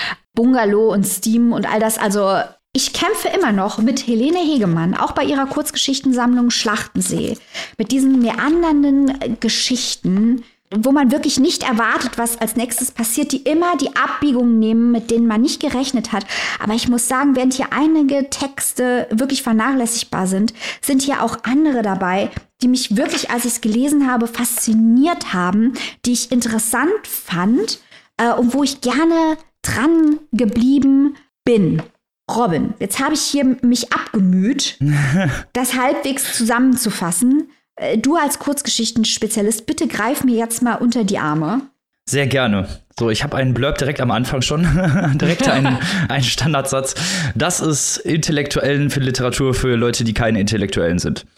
Bungalow und Steam und all das. Also Ich kämpfe immer noch mit Helene Hegemann, auch bei ihrer Kurzgeschichtensammlung Schlachtensee, mit diesen meandernden Geschichten, wo man wirklich nicht erwartet, was als nächstes passiert, die immer die Abbiegungen nehmen, mit denen man nicht gerechnet hat. Aber ich muss sagen, während hier einige Texte wirklich vernachlässigbar sind, sind hier auch andere dabei, die mich wirklich, als ich es gelesen habe, fasziniert haben, die ich interessant fand äh, und wo ich gerne dran geblieben bin. Robin, jetzt habe ich hier mich abgemüht, das halbwegs zusammenzufassen. Äh, du als Kurzgeschichtenspezialist, bitte greif mir jetzt mal unter die Arme. Sehr gerne. So, ich habe einen Blurb direkt am Anfang schon. direkt einen, einen Standardsatz. Das ist Intellektuellen für Literatur für Leute, die keine Intellektuellen sind.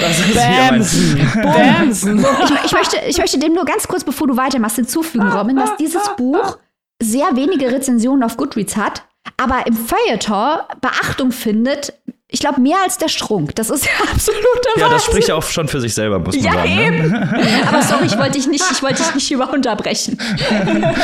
Das ist Bamsen. Bamsen. Ich, ich, möchte, ich möchte dem nur ganz kurz, bevor du weitermachst, hinzufügen, Robin, dass dieses Buch sehr wenige Rezensionen auf Goodreads hat, aber im Feuilleton Beachtung findet ich glaube, mehr als der Strunk. Das ist ja absolut der Ja, das spricht ja auch schon für sich selber, muss man ja, sagen. Ne? Eben. Ne? Aber sorry, ich wollte dich nicht, ich wollte dich nicht über unterbrechen.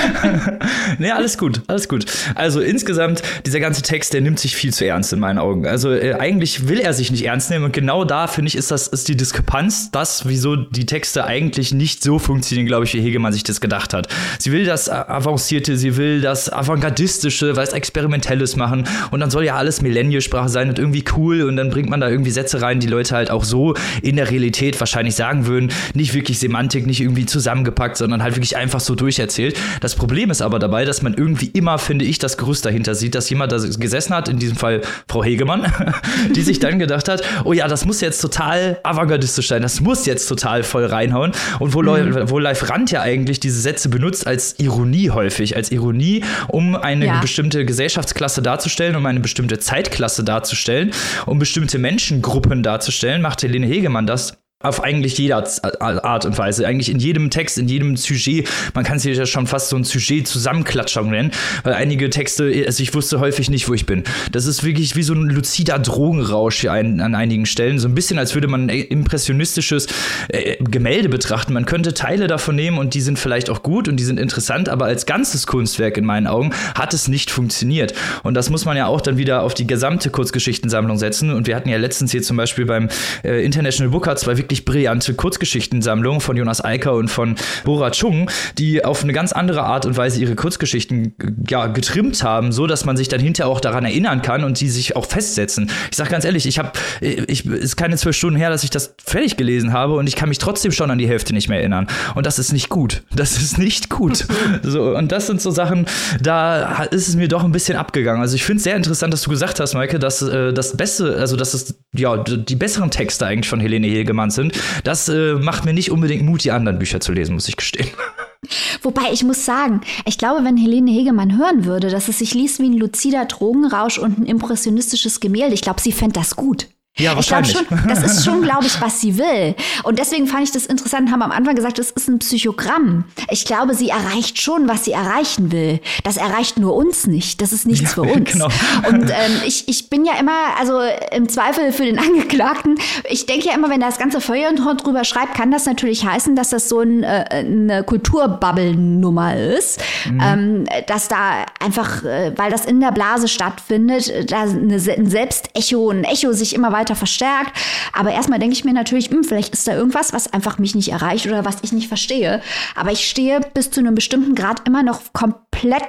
nee, alles gut, alles gut. Also insgesamt, dieser ganze Text, der nimmt sich viel zu ernst in meinen Augen. Also äh, eigentlich will er sich nicht ernst nehmen und genau da, finde ich, ist das ist die Diskrepanz, das, wieso die Texte eigentlich nicht so funktionieren, glaube ich, wie Hegemann sich das gedacht hat. Sie will das Avancierte, sie will das Avantgardistische, was Experimentelles machen und dann soll ja alles Millenniesprache sein und irgendwie cool und dann bringt man da irgendwie Sätze rein, die Leute halt auch so in der Realität wahrscheinlich sagen würden. Nicht wirklich Semantik, nicht irgendwie zusammengepackt, sondern halt wirklich einfach so durcherzählt. Das Problem ist aber dabei, dass man irgendwie immer, finde ich, das Gerüst dahinter sieht, dass jemand da gesessen hat, in diesem Fall Frau Hegemann, die sich dann gedacht hat, oh ja, das muss jetzt total avantgardistisch sein, das muss jetzt total voll reinhauen. Und wo, mhm. wo Live Rand ja eigentlich diese Sätze benutzt als Ironie häufig, als Ironie, um eine ja. bestimmte Gesellschaftsklasse darzustellen, um eine bestimmte Zeitklasse darzustellen um bestimmte Menschengruppen darzustellen, macht Helene Hegemann das auf eigentlich jeder Art und Weise, eigentlich in jedem Text, in jedem Sujet. Man kann es ja schon fast so ein Sujet Zusammenklatschung nennen, weil einige Texte, also ich wusste häufig nicht, wo ich bin. Das ist wirklich wie so ein luzider Drogenrausch hier an, an einigen Stellen. So ein bisschen, als würde man ein impressionistisches äh, Gemälde betrachten. Man könnte Teile davon nehmen und die sind vielleicht auch gut und die sind interessant, aber als ganzes Kunstwerk in meinen Augen hat es nicht funktioniert. Und das muss man ja auch dann wieder auf die gesamte Kurzgeschichtensammlung setzen. Und wir hatten ja letztens hier zum Beispiel beim äh, International Booker zwei wirklich wirklich brillante Kurzgeschichtensammlung von Jonas Eicker und von Bora Chung, die auf eine ganz andere Art und Weise ihre Kurzgeschichten ja, getrimmt haben, so dass man sich dann hinterher auch daran erinnern kann und die sich auch festsetzen. Ich sag ganz ehrlich, ich habe, ich ist keine zwölf Stunden her, dass ich das fertig gelesen habe und ich kann mich trotzdem schon an die Hälfte nicht mehr erinnern. Und das ist nicht gut. Das ist nicht gut. so und das sind so Sachen, da ist es mir doch ein bisschen abgegangen. Also ich finde es sehr interessant, dass du gesagt hast, Maike, dass äh, das Beste, also dass es ja die besseren Texte eigentlich von Helene Hegemann sind sind. Das äh, macht mir nicht unbedingt Mut, die anderen Bücher zu lesen, muss ich gestehen. Wobei ich muss sagen, ich glaube, wenn Helene Hegemann hören würde, dass es sich liest wie ein luzider Drogenrausch und ein impressionistisches Gemälde, ich glaube, sie fände das gut. Ja, wahrscheinlich. Ich schon, das ist schon, glaube ich, was sie will. Und deswegen fand ich das interessant, haben am Anfang gesagt, das ist ein Psychogramm. Ich glaube, sie erreicht schon, was sie erreichen will. Das erreicht nur uns nicht. Das ist nichts ja, für uns. Genau. Und ähm, ich, ich bin ja immer, also im Zweifel für den Angeklagten, ich denke ja immer, wenn das ganze Feuerton drüber schreibt, kann das natürlich heißen, dass das so ein, äh, eine Kulturbubble-Nummer ist. Mhm. Ähm, dass da einfach, äh, weil das in der Blase stattfindet, da eine, ein Selbstecho, ein Echo sich immer weiter weiter verstärkt. Aber erstmal denke ich mir natürlich, hm, vielleicht ist da irgendwas, was einfach mich nicht erreicht oder was ich nicht verstehe. Aber ich stehe bis zu einem bestimmten Grad immer noch komplett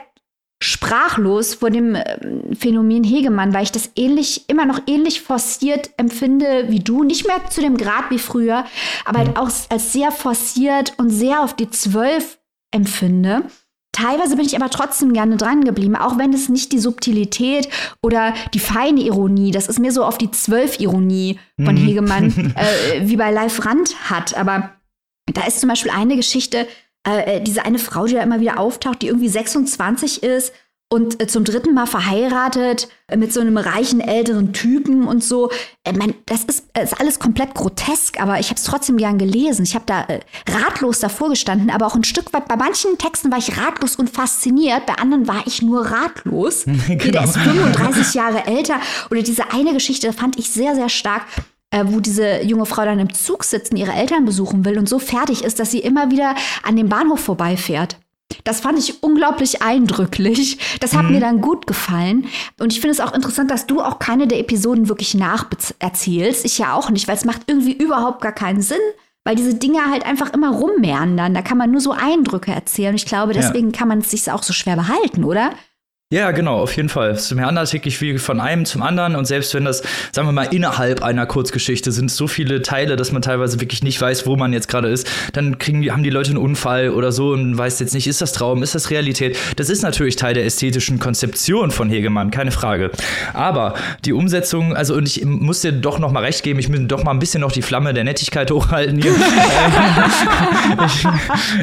sprachlos vor dem äh, Phänomen Hegemann, weil ich das ähnlich, immer noch ähnlich forciert empfinde wie du. Nicht mehr zu dem Grad wie früher, aber halt mhm. auch als sehr forciert und sehr auf die Zwölf empfinde. Teilweise bin ich aber trotzdem gerne dran geblieben, auch wenn es nicht die Subtilität oder die feine Ironie, das ist mir so auf die Zwölf-Ironie von mhm. Hegemann, äh, wie bei Live Rand hat. Aber da ist zum Beispiel eine Geschichte, äh, diese eine Frau, die da immer wieder auftaucht, die irgendwie 26 ist und äh, zum dritten Mal verheiratet äh, mit so einem reichen älteren Typen und so. Äh, mein, das ist, ist alles komplett grotesk, aber ich habe es trotzdem gern gelesen. Ich habe da äh, ratlos davor gestanden, aber auch ein Stück weit bei manchen Texten war ich ratlos und fasziniert, bei anderen war ich nur ratlos. genau. Der ist 35 Jahre älter oder diese eine Geschichte fand ich sehr sehr stark wo diese junge Frau dann im Zug sitzt und ihre Eltern besuchen will und so fertig ist, dass sie immer wieder an dem Bahnhof vorbeifährt. Das fand ich unglaublich eindrücklich. Das hat mhm. mir dann gut gefallen. Und ich finde es auch interessant, dass du auch keine der Episoden wirklich nacherzählst. Ich ja auch nicht, weil es macht irgendwie überhaupt gar keinen Sinn weil diese Dinge halt einfach immer rummeandern. Da kann man nur so Eindrücke erzählen. Ich glaube, deswegen ja. kann man es sich auch so schwer behalten, oder? Ja, genau, auf jeden Fall. Es ist meandert wirklich wie von einem zum anderen und selbst wenn das, sagen wir mal, innerhalb einer Kurzgeschichte sind so viele Teile, dass man teilweise wirklich nicht weiß, wo man jetzt gerade ist, dann kriegen die, haben die Leute einen Unfall oder so und weiß jetzt nicht, ist das Traum, ist das Realität? Das ist natürlich Teil der ästhetischen Konzeption von Hegemann, keine Frage. Aber die Umsetzung, also und ich muss dir doch noch mal recht geben, ich muss doch mal ein bisschen noch die Flamme der Nettigkeit hochhalten hier. ich,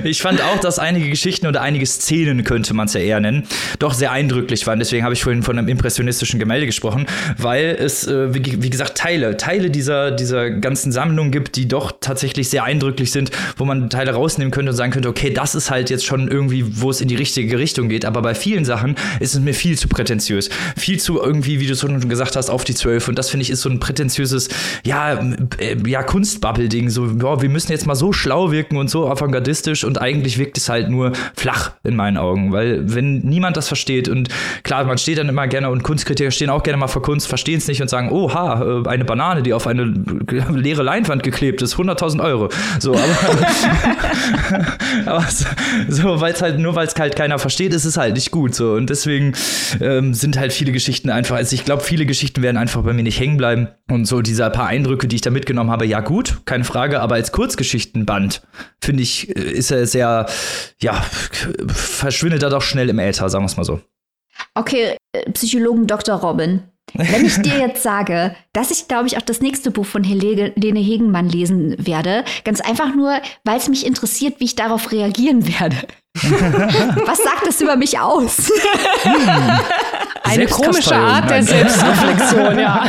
ich fand auch, dass einige Geschichten oder einige Szenen, könnte man es ja eher nennen, doch sehr eindrücklich eindrücklich waren. Deswegen habe ich vorhin von einem impressionistischen Gemälde gesprochen, weil es, äh, wie, wie, gesagt, Teile, Teile dieser, dieser ganzen Sammlung gibt, die doch tatsächlich sehr eindrücklich sind, wo man Teile rausnehmen könnte und sagen könnte, okay, das ist halt jetzt schon irgendwie, wo es in die richtige Richtung geht. Aber bei vielen Sachen ist es mir viel zu prätentiös. Viel zu irgendwie, wie du schon gesagt hast, auf die Zwölf. Und das finde ich ist so ein prätentiöses, ja, äh, ja, Kunstbubble-Ding. So, boah, wir müssen jetzt mal so schlau wirken und so avantgardistisch und eigentlich wirkt es halt nur flach in meinen Augen. Weil wenn niemand das versteht und und klar, man steht dann immer gerne und Kunstkritiker stehen auch gerne mal vor Kunst, verstehen es nicht und sagen, oha, äh, eine Banane, die auf eine leere Leinwand geklebt ist, 100.000 Euro. So, aber, aber so, weil es halt, nur weil es halt keiner versteht, ist es halt nicht gut. So. Und deswegen ähm, sind halt viele Geschichten einfach, also ich glaube, viele Geschichten werden einfach bei mir nicht hängen bleiben. Und so diese paar Eindrücke, die ich da mitgenommen habe, ja gut, keine Frage, aber als Kurzgeschichtenband, finde ich, äh, ist er sehr, ja, verschwindet er doch schnell im Äther, sagen wir es mal so. Okay, äh, Psychologen Dr. Robin. Wenn ich dir jetzt sage, dass ich, glaube ich, auch das nächste Buch von Helene Hegenmann lesen werde, ganz einfach nur, weil es mich interessiert, wie ich darauf reagieren werde. Was sagt das über mich aus? Hm. Eine komische Art der Selbstreflexion, ja.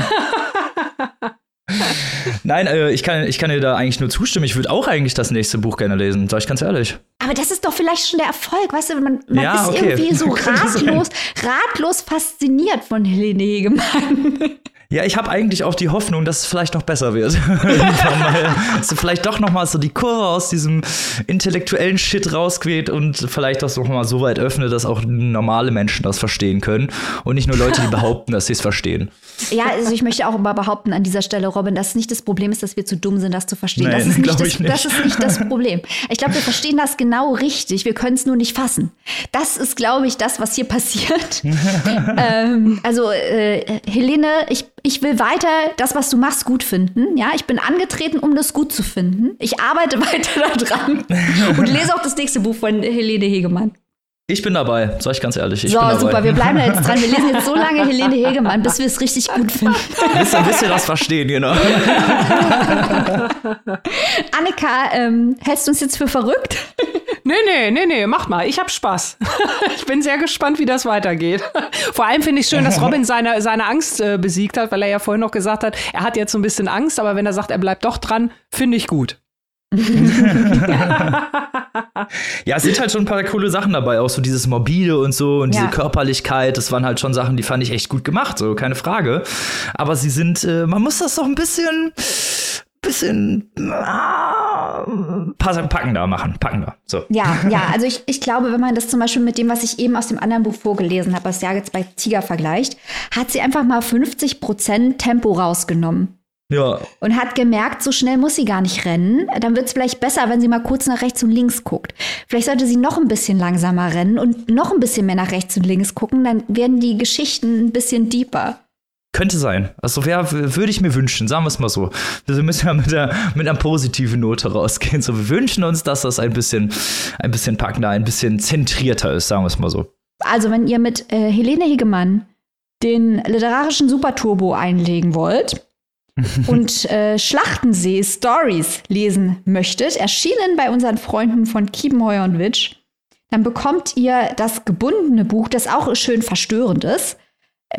Nein, äh, ich, kann, ich kann dir da eigentlich nur zustimmen. Ich würde auch eigentlich das nächste Buch gerne lesen, sag ich ganz ehrlich. Aber das ist doch vielleicht schon der Erfolg, weißt du, man, man ja, ist okay. irgendwie so ratlos, ratlos fasziniert von Helene Hegemann. Ja, ich habe eigentlich auch die Hoffnung, dass es vielleicht noch besser wird. dass sie vielleicht doch noch mal so die Kurve aus diesem intellektuellen Shit rausgeht und vielleicht das noch mal so weit öffnet, dass auch normale Menschen das verstehen können und nicht nur Leute, die behaupten, dass sie es verstehen. Ja, also ich möchte auch mal behaupten an dieser Stelle, Robin, dass nicht das Problem ist, dass wir zu dumm sind, das zu verstehen. Nein, das, ist nicht das, nicht. das ist nicht das Problem. Ich glaube, wir verstehen das genau richtig. Wir können es nur nicht fassen. Das ist, glaube ich, das, was hier passiert. ähm, also, äh, Helene, ich ich will weiter das, was du machst, gut finden. Ja, ich bin angetreten, um das gut zu finden. Ich arbeite weiter daran und lese auch das nächste Buch von Helene Hegemann. Ich bin dabei, sag ich ganz ehrlich. Ich so, super, wir bleiben da jetzt dran. Wir lesen jetzt so lange Helene Hegemann, bis wir es richtig gut finden. Bis, bis wir das verstehen, genau. Annika, ähm, hältst du uns jetzt für verrückt? Nee, nee, nee, nee, mach mal. Ich hab Spaß. ich bin sehr gespannt, wie das weitergeht. Vor allem finde ich schön, dass Robin seine, seine Angst äh, besiegt hat, weil er ja vorhin noch gesagt hat, er hat jetzt so ein bisschen Angst, aber wenn er sagt, er bleibt doch dran, finde ich gut. ja, es sind halt schon ein paar coole Sachen dabei, auch so dieses Morbide und so und ja. diese Körperlichkeit, das waren halt schon Sachen, die fand ich echt gut gemacht, so keine Frage. Aber sie sind, äh, man muss das doch ein bisschen, bisschen ah, packender machen, packender. So. Ja, ja, also ich, ich glaube, wenn man das zum Beispiel mit dem, was ich eben aus dem anderen Buch vorgelesen habe, was ja jetzt bei Tiger vergleicht, hat sie einfach mal 50 Prozent Tempo rausgenommen. Ja. Und hat gemerkt, so schnell muss sie gar nicht rennen. Dann wird es vielleicht besser, wenn sie mal kurz nach rechts und links guckt. Vielleicht sollte sie noch ein bisschen langsamer rennen und noch ein bisschen mehr nach rechts und links gucken. Dann werden die Geschichten ein bisschen deeper. Könnte sein. Also ja, würde ich mir wünschen, sagen wir es mal so. Wir müssen ja mit, der, mit einer positiven Note rausgehen. So, wir wünschen uns, dass das ein bisschen, ein bisschen packender, ein bisschen zentrierter ist, sagen wir es mal so. Also, wenn ihr mit äh, Helene Hegemann den literarischen Superturbo einlegen wollt, und äh, Schlachtensee Stories lesen möchtet, erschienen bei unseren Freunden von Kiebenheuer und Witsch, dann bekommt ihr das gebundene Buch, das auch schön verstörend ist,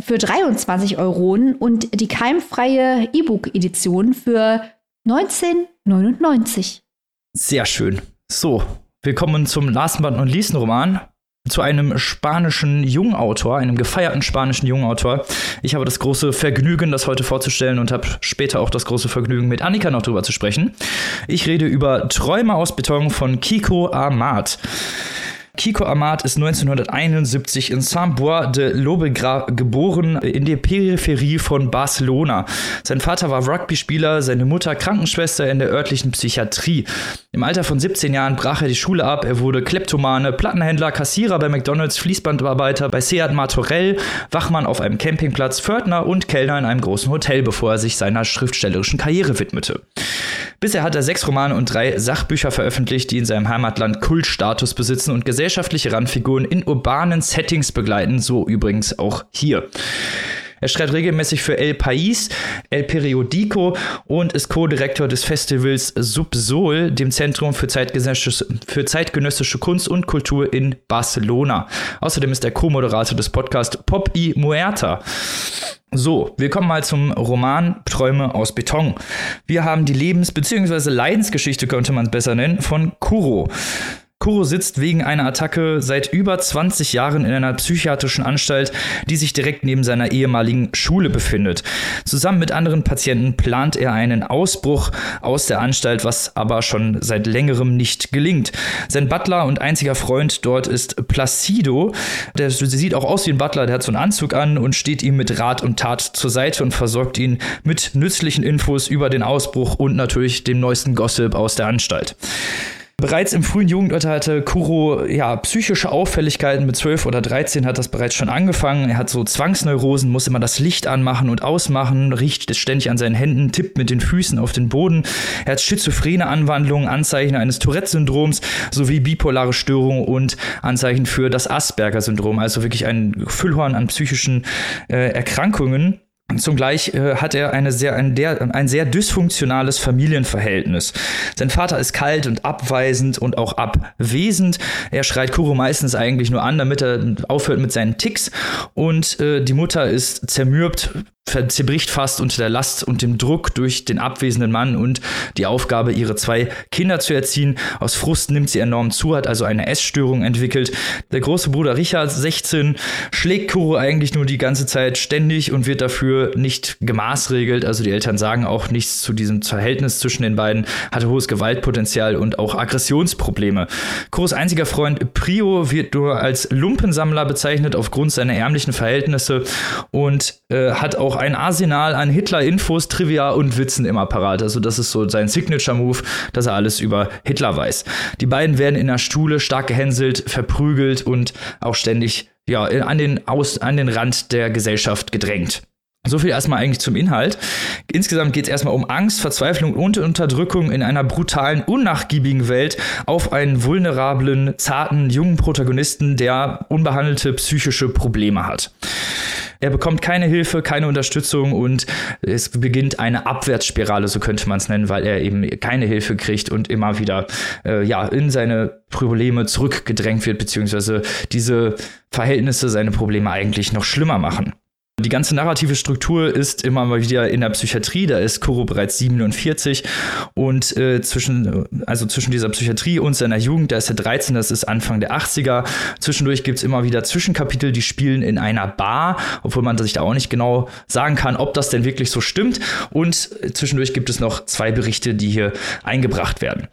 für 23 Euro und die keimfreie E-Book-Edition für 19,99. Sehr schön. So, willkommen zum Last but not least Roman zu einem spanischen Jungautor, einem gefeierten spanischen Jungautor. Ich habe das große Vergnügen, das heute vorzustellen und habe später auch das große Vergnügen, mit Annika noch drüber zu sprechen. Ich rede über Träume aus Beton von Kiko Amat. Kiko Amat ist 1971 in Saint-Bois de Lobegras geboren, in der Peripherie von Barcelona. Sein Vater war Rugby-Spieler, seine Mutter Krankenschwester in der örtlichen Psychiatrie. Im Alter von 17 Jahren brach er die Schule ab, er wurde Kleptomane, Plattenhändler, Kassierer bei McDonalds, Fließbandarbeiter bei Seat Martorell, Wachmann auf einem Campingplatz, Pförtner und Kellner in einem großen Hotel, bevor er sich seiner schriftstellerischen Karriere widmete. Bisher hat er sechs Romane und drei Sachbücher veröffentlicht, die in seinem Heimatland Kultstatus besitzen und gesellschaftliche Randfiguren in urbanen Settings begleiten, so übrigens auch hier. Er schreibt regelmäßig für El País, El Periodico und ist Co-Direktor des Festivals Subsol, dem Zentrum für zeitgenössische, für zeitgenössische Kunst und Kultur in Barcelona. Außerdem ist er Co-Moderator des Podcasts Pop y Muerta. So, wir kommen mal zum Roman Träume aus Beton. Wir haben die Lebens- bzw. Leidensgeschichte, könnte man es besser nennen, von Kuro. Kuro sitzt wegen einer Attacke seit über 20 Jahren in einer psychiatrischen Anstalt, die sich direkt neben seiner ehemaligen Schule befindet. Zusammen mit anderen Patienten plant er einen Ausbruch aus der Anstalt, was aber schon seit längerem nicht gelingt. Sein Butler und einziger Freund dort ist Placido. Der sieht auch aus wie ein Butler, der hat so einen Anzug an und steht ihm mit Rat und Tat zur Seite und versorgt ihn mit nützlichen Infos über den Ausbruch und natürlich dem neuesten Gossip aus der Anstalt. Bereits im frühen Jugendalter hatte Kuro ja, psychische Auffälligkeiten. Mit 12 oder 13 hat das bereits schon angefangen. Er hat so Zwangsneurosen, muss immer das Licht anmachen und ausmachen, riecht ständig an seinen Händen, tippt mit den Füßen auf den Boden. Er hat schizophrene Anwandlungen, Anzeichen eines Tourette-Syndroms sowie bipolare Störungen und Anzeichen für das Asperger-Syndrom. Also wirklich ein Füllhorn an psychischen äh, Erkrankungen. Zugleich äh, hat er eine sehr, ein, der, ein sehr dysfunktionales Familienverhältnis. Sein Vater ist kalt und abweisend und auch abwesend. Er schreit Kuro meistens eigentlich nur an, damit er aufhört mit seinen Ticks. Und äh, die Mutter ist zermürbt zerbricht fast unter der Last und dem Druck durch den abwesenden Mann und die Aufgabe, ihre zwei Kinder zu erziehen. Aus Frust nimmt sie enorm zu, hat also eine Essstörung entwickelt. Der große Bruder Richard, 16, schlägt Kuro eigentlich nur die ganze Zeit ständig und wird dafür nicht gemaßregelt. Also die Eltern sagen auch nichts zu diesem Verhältnis zwischen den beiden, hatte hohes Gewaltpotenzial und auch Aggressionsprobleme. Kuros einziger Freund Prio wird nur als Lumpensammler bezeichnet aufgrund seiner ärmlichen Verhältnisse und äh, hat auch auch ein Arsenal an Hitler-Infos, Trivia und Witzen im Apparat. Also das ist so sein Signature-Move, dass er alles über Hitler weiß. Die beiden werden in der Stuhle stark gehänselt, verprügelt und auch ständig ja, an, den Aus, an den Rand der Gesellschaft gedrängt. So viel erstmal eigentlich zum Inhalt. Insgesamt geht es erstmal um Angst, Verzweiflung und Unterdrückung in einer brutalen, unnachgiebigen Welt auf einen vulnerablen, zarten, jungen Protagonisten, der unbehandelte psychische Probleme hat. Er bekommt keine Hilfe, keine Unterstützung und es beginnt eine Abwärtsspirale, so könnte man es nennen, weil er eben keine Hilfe kriegt und immer wieder äh, ja, in seine Probleme zurückgedrängt wird, beziehungsweise diese Verhältnisse seine Probleme eigentlich noch schlimmer machen. Die ganze narrative Struktur ist immer mal wieder in der Psychiatrie. Da ist Kuro bereits 47 und äh, zwischen, also zwischen dieser Psychiatrie und seiner Jugend, da ist er 13, das ist Anfang der 80er. Zwischendurch gibt es immer wieder Zwischenkapitel, die spielen in einer Bar, obwohl man sich da auch nicht genau sagen kann, ob das denn wirklich so stimmt. Und zwischendurch gibt es noch zwei Berichte, die hier eingebracht werden.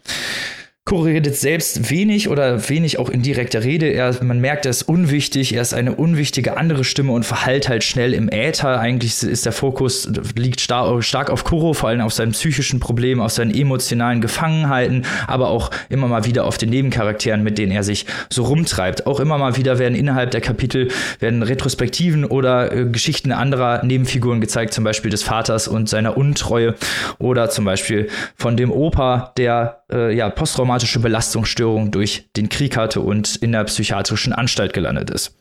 Kuro redet selbst wenig oder wenig auch in direkter Rede. Er, man merkt, er ist unwichtig, er ist eine unwichtige andere Stimme und verhallt halt schnell im Äther. Eigentlich ist der Fokus, liegt star stark auf Kuro, vor allem auf seinen psychischen Problemen, auf seinen emotionalen Gefangenheiten, aber auch immer mal wieder auf den Nebencharakteren, mit denen er sich so rumtreibt. Auch immer mal wieder werden innerhalb der Kapitel werden Retrospektiven oder äh, Geschichten anderer Nebenfiguren gezeigt, zum Beispiel des Vaters und seiner Untreue oder zum Beispiel von dem Opa, der äh, ja posttraumatische posttraumatische Belastungsstörung durch den Krieg hatte und in der psychiatrischen Anstalt gelandet ist.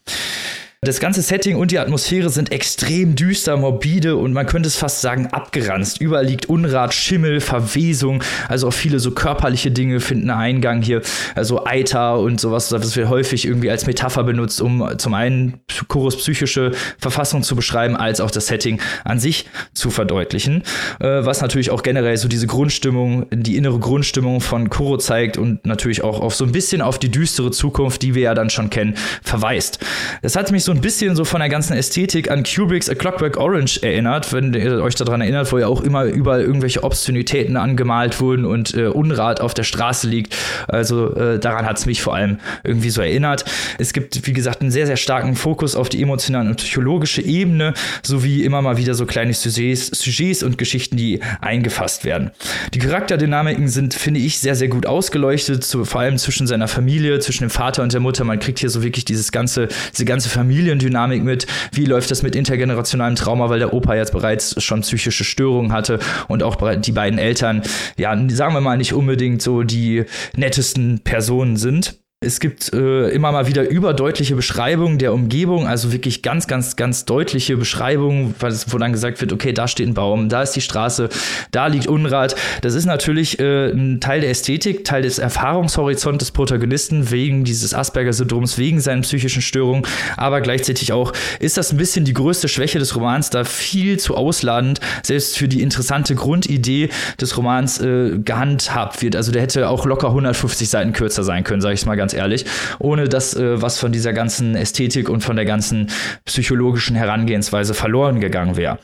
Das ganze Setting und die Atmosphäre sind extrem düster, morbide und man könnte es fast sagen abgeranzt. Überall liegt Unrat, Schimmel, Verwesung, also auch viele so körperliche Dinge finden Eingang hier, also Eiter und sowas, das wird häufig irgendwie als Metapher benutzt, um zum einen Kuros psychische Verfassung zu beschreiben, als auch das Setting an sich zu verdeutlichen, äh, was natürlich auch generell so diese Grundstimmung, die innere Grundstimmung von Kuro zeigt und natürlich auch auf so ein bisschen auf die düstere Zukunft, die wir ja dann schon kennen, verweist. Das hat mich so so ein bisschen so von der ganzen Ästhetik an Kubricks A Clockwork Orange erinnert, wenn ihr euch daran erinnert, wo ja auch immer überall irgendwelche Obszönitäten angemalt wurden und äh, Unrat auf der Straße liegt. Also äh, daran hat es mich vor allem irgendwie so erinnert. Es gibt, wie gesagt, einen sehr, sehr starken Fokus auf die emotionale und psychologische Ebene, sowie immer mal wieder so kleine Sujets, Sujets und Geschichten, die eingefasst werden. Die Charakterdynamiken sind, finde ich, sehr, sehr gut ausgeleuchtet, zu, vor allem zwischen seiner Familie, zwischen dem Vater und der Mutter. Man kriegt hier so wirklich dieses ganze, diese ganze Familiendynamik mit. Wie läuft das mit intergenerationalem Trauma, weil der Opa jetzt bereits schon psychische Störungen hatte und auch die beiden Eltern, ja, sagen wir mal, nicht unbedingt so die nettesten Personen sind. Es gibt äh, immer mal wieder überdeutliche Beschreibungen der Umgebung, also wirklich ganz, ganz, ganz deutliche Beschreibungen, wo dann gesagt wird, okay, da steht ein Baum, da ist die Straße, da liegt Unrat. Das ist natürlich äh, ein Teil der Ästhetik, Teil des Erfahrungshorizonts des Protagonisten wegen dieses Asperger-Syndroms, wegen seinen psychischen Störungen, aber gleichzeitig auch ist das ein bisschen die größte Schwäche des Romans, da viel zu ausladend, selbst für die interessante Grundidee des Romans äh, gehandhabt wird. Also der hätte auch locker 150 Seiten kürzer sein können, sage ich mal ganz ganz ehrlich, ohne dass äh, was von dieser ganzen Ästhetik und von der ganzen psychologischen Herangehensweise verloren gegangen wäre.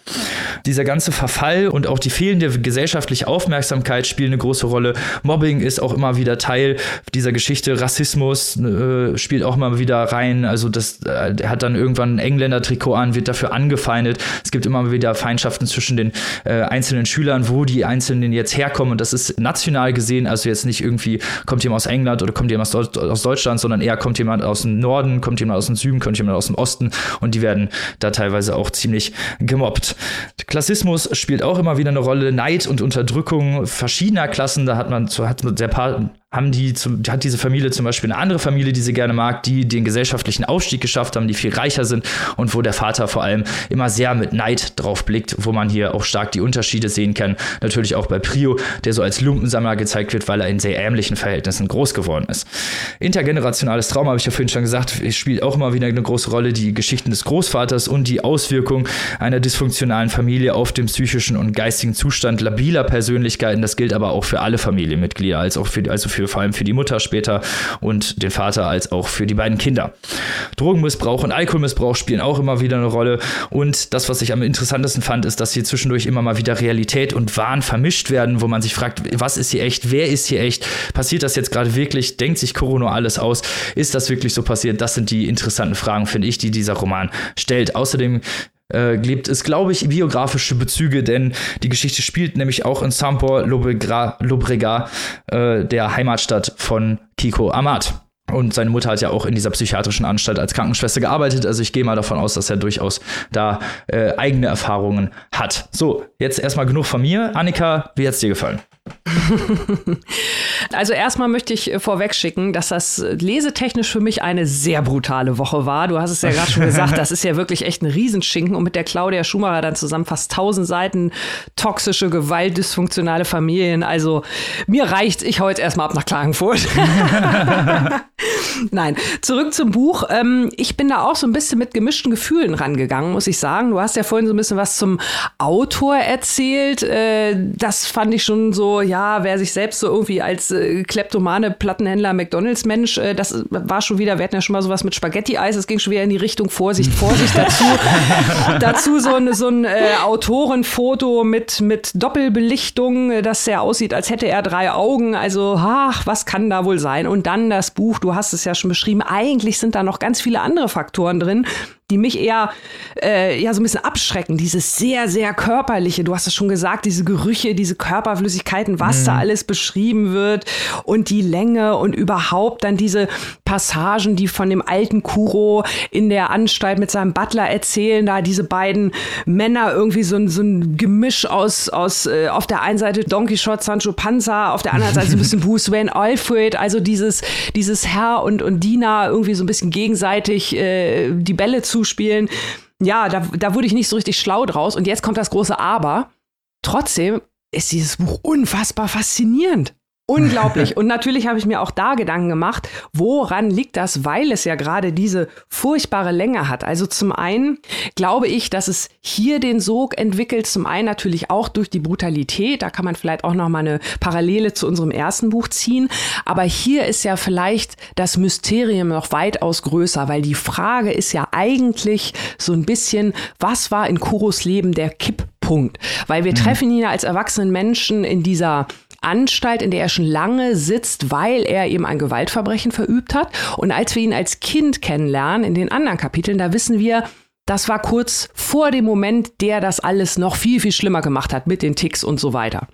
Dieser ganze Verfall und auch die fehlende gesellschaftliche Aufmerksamkeit spielen eine große Rolle. Mobbing ist auch immer wieder Teil dieser Geschichte. Rassismus äh, spielt auch immer wieder rein. Also das äh, hat dann irgendwann ein Engländer-Trikot an, wird dafür angefeindet. Es gibt immer wieder Feindschaften zwischen den äh, einzelnen Schülern, wo die Einzelnen jetzt herkommen. Und das ist national gesehen, also jetzt nicht irgendwie kommt jemand aus England oder kommt jemand aus, aus Deutschland, sondern eher kommt jemand aus dem Norden, kommt jemand aus dem Süden, kommt jemand aus dem Osten und die werden da teilweise auch ziemlich gemobbt. Klassismus spielt auch immer wieder eine Rolle, Neid und Unterdrückung verschiedener Klassen, da hat man, hat der Paar haben die zum, hat diese Familie zum Beispiel eine andere Familie, die sie gerne mag, die den gesellschaftlichen Aufstieg geschafft haben, die viel reicher sind und wo der Vater vor allem immer sehr mit Neid drauf blickt, wo man hier auch stark die Unterschiede sehen kann. Natürlich auch bei Prio, der so als Lumpensammler gezeigt wird, weil er in sehr ärmlichen Verhältnissen groß geworden ist. Intergenerationales Trauma, habe ich ja vorhin schon gesagt, spielt auch immer wieder eine große Rolle, die Geschichten des Großvaters und die Auswirkungen einer dysfunktionalen Familie auf den psychischen und geistigen Zustand labiler Persönlichkeiten. Das gilt aber auch für alle Familienmitglieder, als auch für, also für für, vor allem für die Mutter später und den Vater als auch für die beiden Kinder. Drogenmissbrauch und Alkoholmissbrauch spielen auch immer wieder eine Rolle. Und das, was ich am interessantesten fand, ist, dass hier zwischendurch immer mal wieder Realität und Wahn vermischt werden, wo man sich fragt, was ist hier echt, wer ist hier echt? Passiert das jetzt gerade wirklich? Denkt sich Corona alles aus? Ist das wirklich so passiert? Das sind die interessanten Fragen, finde ich, die dieser Roman stellt. Außerdem äh, gibt es, glaube ich, biografische Bezüge, denn die Geschichte spielt nämlich auch in Saint-Paul-Lobregat, äh, der Heimatstadt von Kiko Amat. Und seine Mutter hat ja auch in dieser psychiatrischen Anstalt als Krankenschwester gearbeitet. Also ich gehe mal davon aus, dass er durchaus da äh, eigene Erfahrungen hat. So, jetzt erstmal genug von mir. Annika, wie hat es dir gefallen? Also erstmal möchte ich äh, vorweg schicken, dass das lesetechnisch für mich eine sehr brutale Woche war. Du hast es ja gerade schon gesagt, das ist ja wirklich echt ein Riesenschinken und mit der Claudia Schumacher dann zusammen fast tausend Seiten toxische Gewalt, dysfunktionale Familien. Also mir reicht's, ich hau jetzt erstmal ab nach Klagenfurt. Nein, zurück zum Buch. Ähm, ich bin da auch so ein bisschen mit gemischten Gefühlen rangegangen, muss ich sagen. Du hast ja vorhin so ein bisschen was zum Autor erzählt. Äh, das fand ich schon so, ja, wer sich selbst so irgendwie als äh, kleptomane Plattenhändler McDonalds-Mensch, äh, das war schon wieder, wir hatten ja schon mal sowas mit Spaghetti-Eis, es ging schon wieder in die Richtung Vorsicht, Vorsicht dazu. dazu so ein, so ein äh, Autorenfoto mit, mit Doppelbelichtung, äh, das ja aussieht, als hätte er drei Augen. Also, ach, was kann da wohl sein? Und dann das Buch, du hast es ja schon beschrieben, eigentlich sind da noch ganz viele andere Faktoren drin, die mich eher äh, ja so ein bisschen abschrecken. Dieses sehr, sehr körperliche, du hast es schon gesagt, diese Gerüche, diese Körperflüssigkeiten, was mhm. da alles beschrieben wird und die Länge und überhaupt dann diese Passagen, die von dem alten Kuro in der Anstalt mit seinem Butler erzählen, da diese beiden Männer irgendwie so ein, so ein Gemisch aus, aus äh, auf der einen Seite Don Quixote, Sancho Panza, auf der anderen Seite so ein bisschen Bruce Wayne, Alfred, also dieses, dieses Herr und, und Diener irgendwie so ein bisschen gegenseitig äh, die Bälle zu zuspielen. Ja, da, da wurde ich nicht so richtig schlau draus. Und jetzt kommt das große Aber. Trotzdem ist dieses Buch unfassbar faszinierend. Unglaublich. Und natürlich habe ich mir auch da Gedanken gemacht, woran liegt das, weil es ja gerade diese furchtbare Länge hat. Also zum einen glaube ich, dass es hier den Sog entwickelt, zum einen natürlich auch durch die Brutalität. Da kann man vielleicht auch noch mal eine Parallele zu unserem ersten Buch ziehen. Aber hier ist ja vielleicht das Mysterium noch weitaus größer, weil die Frage ist ja eigentlich so ein bisschen, was war in Kuros Leben der Kipppunkt? Weil wir mhm. treffen ihn ja als erwachsenen Menschen in dieser Anstalt, in der er schon lange sitzt, weil er eben ein Gewaltverbrechen verübt hat. Und als wir ihn als Kind kennenlernen, in den anderen Kapiteln, da wissen wir, das war kurz vor dem Moment, der das alles noch viel, viel schlimmer gemacht hat mit den Ticks und so weiter.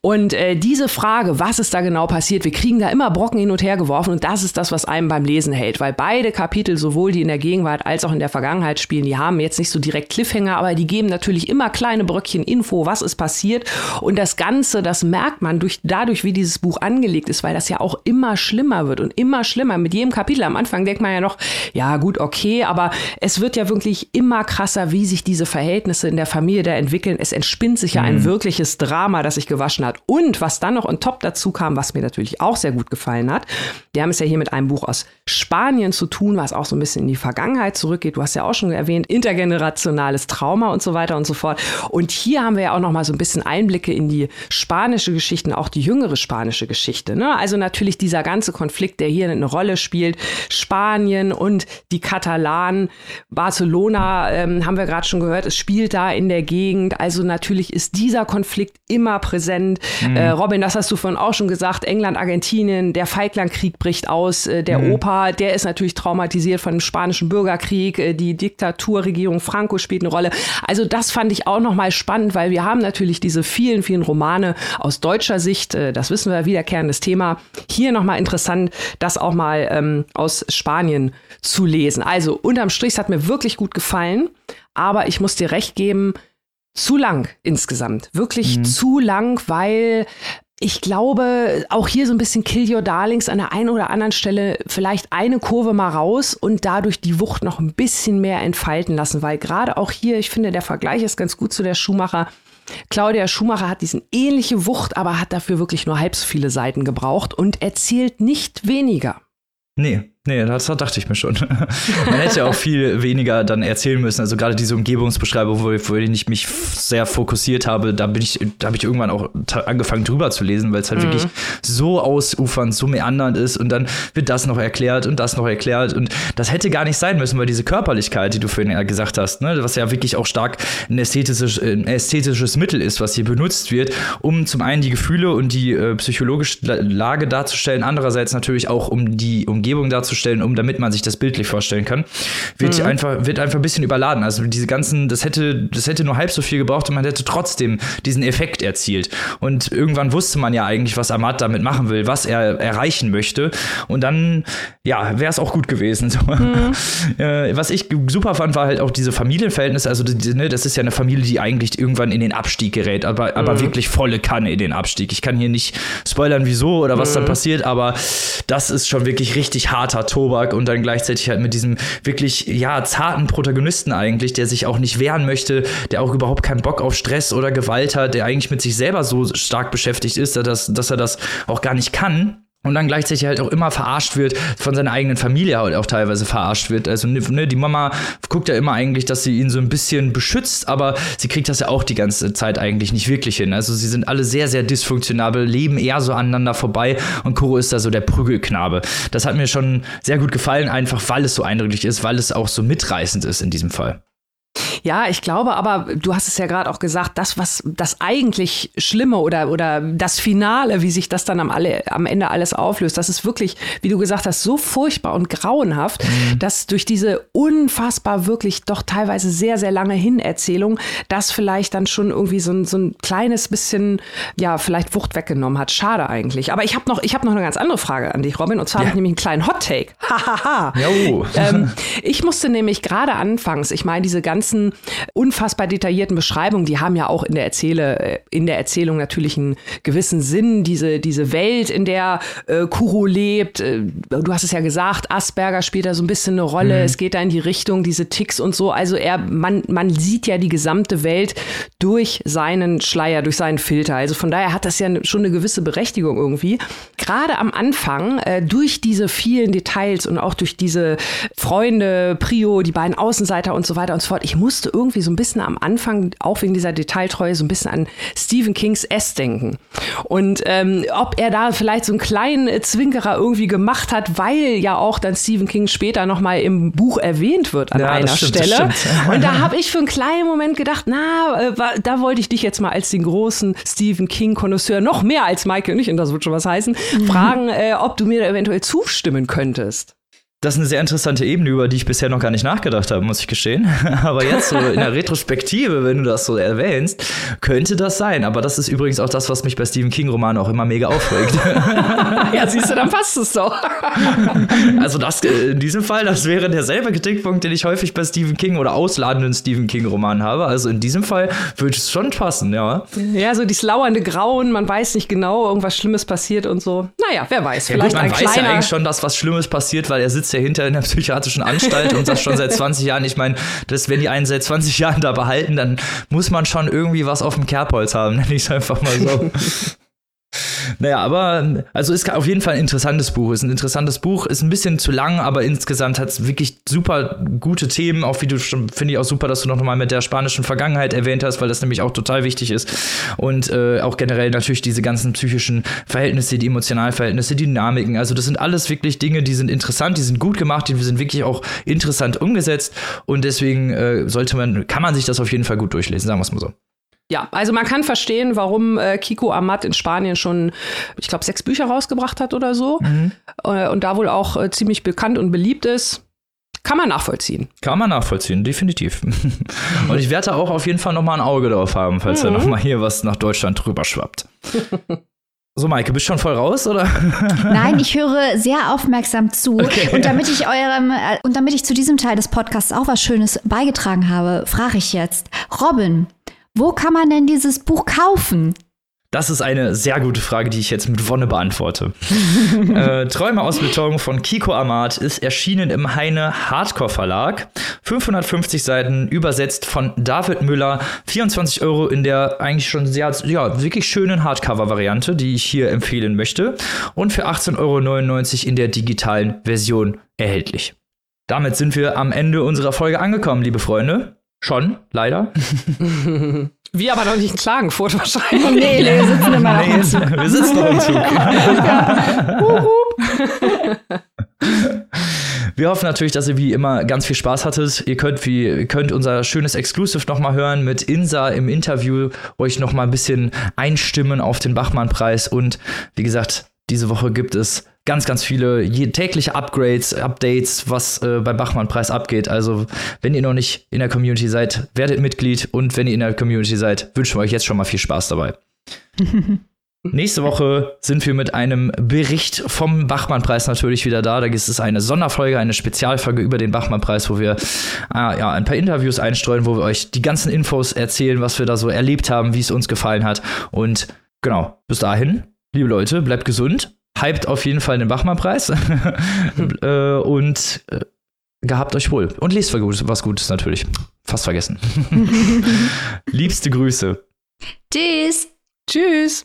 Und äh, diese Frage, was ist da genau passiert, wir kriegen da immer Brocken hin und her geworfen und das ist das, was einem beim Lesen hält, weil beide Kapitel, sowohl die in der Gegenwart als auch in der Vergangenheit spielen, die haben jetzt nicht so direkt Cliffhanger, aber die geben natürlich immer kleine Bröckchen Info, was ist passiert und das Ganze, das merkt man durch, dadurch, wie dieses Buch angelegt ist, weil das ja auch immer schlimmer wird und immer schlimmer mit jedem Kapitel. Am Anfang denkt man ja noch, ja gut, okay, aber es wird ja wirklich wirklich immer krasser, wie sich diese Verhältnisse in der Familie da entwickeln. Es entspinnt sich ja ein mhm. wirkliches Drama, das sich gewaschen hat. Und was dann noch on top dazu kam, was mir natürlich auch sehr gut gefallen hat, wir haben es ja hier mit einem Buch aus Spanien zu tun, was auch so ein bisschen in die Vergangenheit zurückgeht. Du hast ja auch schon erwähnt, intergenerationales Trauma und so weiter und so fort. Und hier haben wir ja auch noch mal so ein bisschen Einblicke in die spanische Geschichte, auch die jüngere spanische Geschichte. Ne? Also natürlich dieser ganze Konflikt, der hier eine Rolle spielt. Spanien und die Katalanen, Barcelona Barcelona, ähm, haben wir gerade schon gehört, es spielt da in der Gegend. Also natürlich ist dieser Konflikt immer präsent. Mhm. Äh, Robin, das hast du vorhin auch schon gesagt, England, Argentinien, der Falklandkrieg bricht aus. Äh, der mhm. Opa, der ist natürlich traumatisiert von dem spanischen Bürgerkrieg. Äh, die Diktaturregierung Franco spielt eine Rolle. Also das fand ich auch nochmal spannend, weil wir haben natürlich diese vielen, vielen Romane aus deutscher Sicht, äh, das wissen wir, wiederkehrendes Thema. Hier nochmal interessant, das auch mal ähm, aus Spanien zu lesen. Also unterm Strich, es hat mir wirklich gut gefallen, aber ich muss dir recht geben, zu lang insgesamt. Wirklich mhm. zu lang, weil ich glaube, auch hier so ein bisschen Kill Your Darlings an der einen oder anderen Stelle vielleicht eine Kurve mal raus und dadurch die Wucht noch ein bisschen mehr entfalten lassen, weil gerade auch hier, ich finde, der Vergleich ist ganz gut zu der Schumacher. Claudia Schumacher hat diesen ähnliche Wucht, aber hat dafür wirklich nur halb so viele Seiten gebraucht und erzählt nicht weniger. Nee, Nee, das dachte ich mir schon. Man hätte ja auch viel weniger dann erzählen müssen. Also gerade diese Umgebungsbeschreibung, wo, wo ich mich sehr fokussiert habe, da bin ich, da habe ich irgendwann auch angefangen drüber zu lesen, weil es halt mhm. wirklich so ausufernd, so meandernd ist und dann wird das noch erklärt und das noch erklärt und das hätte gar nicht sein müssen, weil diese Körperlichkeit, die du vorhin ja gesagt hast, ne, was ja wirklich auch stark ein ästhetisches, ein ästhetisches Mittel ist, was hier benutzt wird, um zum einen die Gefühle und die äh, psychologische Lage darzustellen, andererseits natürlich auch um die Umgebung darzustellen darzustellen, um damit man sich das bildlich vorstellen kann, wird mhm. einfach wird einfach ein bisschen überladen. Also diese ganzen, das hätte das hätte nur halb so viel gebraucht und man hätte trotzdem diesen Effekt erzielt. Und irgendwann wusste man ja eigentlich, was Amat damit machen will, was er erreichen möchte. Und dann ja, wäre es auch gut gewesen. So. Mhm. Äh, was ich super fand, war halt auch diese Familienverhältnisse. Also ne, das ist ja eine Familie, die eigentlich irgendwann in den Abstieg gerät, aber aber mhm. wirklich volle Kanne in den Abstieg. Ich kann hier nicht spoilern, wieso oder was dann mhm. passiert, aber das ist schon wirklich richtig harter Tobak und dann gleichzeitig halt mit diesem wirklich, ja, zarten Protagonisten eigentlich, der sich auch nicht wehren möchte, der auch überhaupt keinen Bock auf Stress oder Gewalt hat, der eigentlich mit sich selber so stark beschäftigt ist, dass, dass er das auch gar nicht kann und dann gleichzeitig halt auch immer verarscht wird, von seiner eigenen Familie halt auch teilweise verarscht wird. Also ne, die Mama guckt ja immer eigentlich, dass sie ihn so ein bisschen beschützt, aber sie kriegt das ja auch die ganze Zeit eigentlich nicht wirklich hin. Also sie sind alle sehr, sehr dysfunktionabel, leben eher so aneinander vorbei und Kuro ist da so der Prügelknabe. Das hat mir schon sehr gut gefallen, einfach weil es so eindrücklich ist, weil es auch so mitreißend ist in diesem Fall. Ja, ich glaube aber, du hast es ja gerade auch gesagt, das, was das eigentlich Schlimme oder, oder das Finale, wie sich das dann am, alle, am Ende alles auflöst, das ist wirklich, wie du gesagt hast, so furchtbar und grauenhaft, mhm. dass durch diese unfassbar wirklich doch teilweise sehr, sehr lange Hinerzählung das vielleicht dann schon irgendwie so ein, so ein kleines bisschen, ja, vielleicht Wucht weggenommen hat. Schade eigentlich. Aber ich habe noch, hab noch eine ganz andere Frage an dich, Robin, und zwar ja. habe ich nämlich einen kleinen Hot-Take. Hahaha. ähm, ich musste nämlich gerade anfangs, ich meine, diese ganzen unfassbar detaillierten Beschreibungen, die haben ja auch in der Erzähle, äh, in der Erzählung natürlich einen gewissen Sinn, diese, diese Welt, in der äh, Kuro lebt. Äh, du hast es ja gesagt, Asperger spielt da so ein bisschen eine Rolle. Mhm. Es geht da in die Richtung, diese Ticks und so. Also er, man, man sieht ja die gesamte Welt durch seinen Schleier, durch seinen Filter. Also von daher hat das ja schon eine gewisse Berechtigung irgendwie. Gerade am Anfang, äh, durch diese vielen Details und auch durch diese Freunde, Prio, die beiden Außenseiter und so weiter und so fort. Ich musste irgendwie so ein bisschen am Anfang, auch wegen dieser Detailtreue, so ein bisschen an Stephen Kings S denken. Und ähm, ob er da vielleicht so einen kleinen Zwinkerer irgendwie gemacht hat, weil ja auch dann Stephen King später nochmal im Buch erwähnt wird an ja, einer stimmt, Stelle. Und da habe ich für einen kleinen Moment gedacht, na, äh, da wollte ich dich jetzt mal als den großen Stephen King-Konnoisseur, noch mehr als Michael und ich, und das wird schon was heißen, mhm. fragen, äh, ob du mir da eventuell zustimmen könntest. Das ist eine sehr interessante Ebene, über die ich bisher noch gar nicht nachgedacht habe, muss ich gestehen. Aber jetzt so in der Retrospektive, wenn du das so erwähnst, könnte das sein. Aber das ist übrigens auch das, was mich bei Stephen King-Romanen auch immer mega aufregt. ja, siehst du, dann passt es doch. also das äh, in diesem Fall, das wäre derselbe Kritikpunkt, den ich häufig bei Stephen King oder ausladenden Stephen King-Romanen habe. Also in diesem Fall würde es schon passen, ja. Ja, so dieses lauernde Grauen, man weiß nicht genau, irgendwas Schlimmes passiert und so. Naja, wer weiß. Ja, vielleicht gut, man weiß ja eigentlich schon, dass was Schlimmes passiert, weil er sitzt hinter in der psychiatrischen Anstalt und das schon seit 20 Jahren. Ich meine, das, wenn die einen seit 20 Jahren da behalten, dann muss man schon irgendwie was auf dem Kerbholz haben, nenne ich es einfach mal so. Naja, aber also ist auf jeden Fall ein interessantes Buch. Ist ein interessantes Buch, ist ein bisschen zu lang, aber insgesamt hat es wirklich super gute Themen. Auch wie du schon, finde ich auch super, dass du noch mal mit der spanischen Vergangenheit erwähnt hast, weil das nämlich auch total wichtig ist. Und äh, auch generell natürlich diese ganzen psychischen Verhältnisse, die emotionalen Verhältnisse, die Dynamiken. Also das sind alles wirklich Dinge, die sind interessant, die sind gut gemacht, die sind wirklich auch interessant umgesetzt. Und deswegen äh, sollte man, kann man sich das auf jeden Fall gut durchlesen, sagen wir es mal so. Ja, also man kann verstehen, warum äh, Kiko Amat in Spanien schon, ich glaube, sechs Bücher rausgebracht hat oder so. Mhm. Äh, und da wohl auch äh, ziemlich bekannt und beliebt ist. Kann man nachvollziehen. Kann man nachvollziehen, definitiv. und ich werde auch auf jeden Fall noch mal ein Auge drauf haben, falls mhm. da noch mal hier was nach Deutschland drüber schwappt. So, Maike, bist du schon voll raus, oder? Nein, ich höre sehr aufmerksam zu. Okay. Und damit ich eurem, äh, und damit ich zu diesem Teil des Podcasts auch was Schönes beigetragen habe, frage ich jetzt, Robin, wo kann man denn dieses Buch kaufen? Das ist eine sehr gute Frage, die ich jetzt mit Wonne beantworte. äh, Träume aus Beton von Kiko Amat ist erschienen im Heine Hardcore Verlag. 550 Seiten, übersetzt von David Müller. 24 Euro in der eigentlich schon sehr, ja, wirklich schönen Hardcover-Variante, die ich hier empfehlen möchte. Und für 18,99 Euro in der digitalen Version erhältlich. Damit sind wir am Ende unserer Folge angekommen, liebe Freunde. Schon, leider. Wir aber noch nicht in Klagenfurt wahrscheinlich. nee, wir sitzen immer nee, noch Wir sitzen noch im Zug. Wir hoffen natürlich, dass ihr wie immer ganz viel Spaß hattet. Ihr könnt, wie, ihr könnt unser schönes Exclusive nochmal hören mit Insa im Interview, euch nochmal ein bisschen einstimmen auf den Bachmann-Preis. Und wie gesagt, diese Woche gibt es ganz, ganz viele tägliche Upgrades, Updates, was äh, beim Bachmann-Preis abgeht. Also, wenn ihr noch nicht in der Community seid, werdet Mitglied und wenn ihr in der Community seid, wünschen wir euch jetzt schon mal viel Spaß dabei. Nächste Woche sind wir mit einem Bericht vom Bachmann-Preis natürlich wieder da. Da gibt es eine Sonderfolge, eine Spezialfolge über den Bachmann-Preis, wo wir äh, ja, ein paar Interviews einstreuen, wo wir euch die ganzen Infos erzählen, was wir da so erlebt haben, wie es uns gefallen hat. Und genau, bis dahin, liebe Leute, bleibt gesund hypt auf jeden Fall den Bachmann-Preis. äh, und äh, gehabt euch wohl. Und lest was Gutes natürlich. Fast vergessen. Liebste Grüße. Tschüss. Tschüss.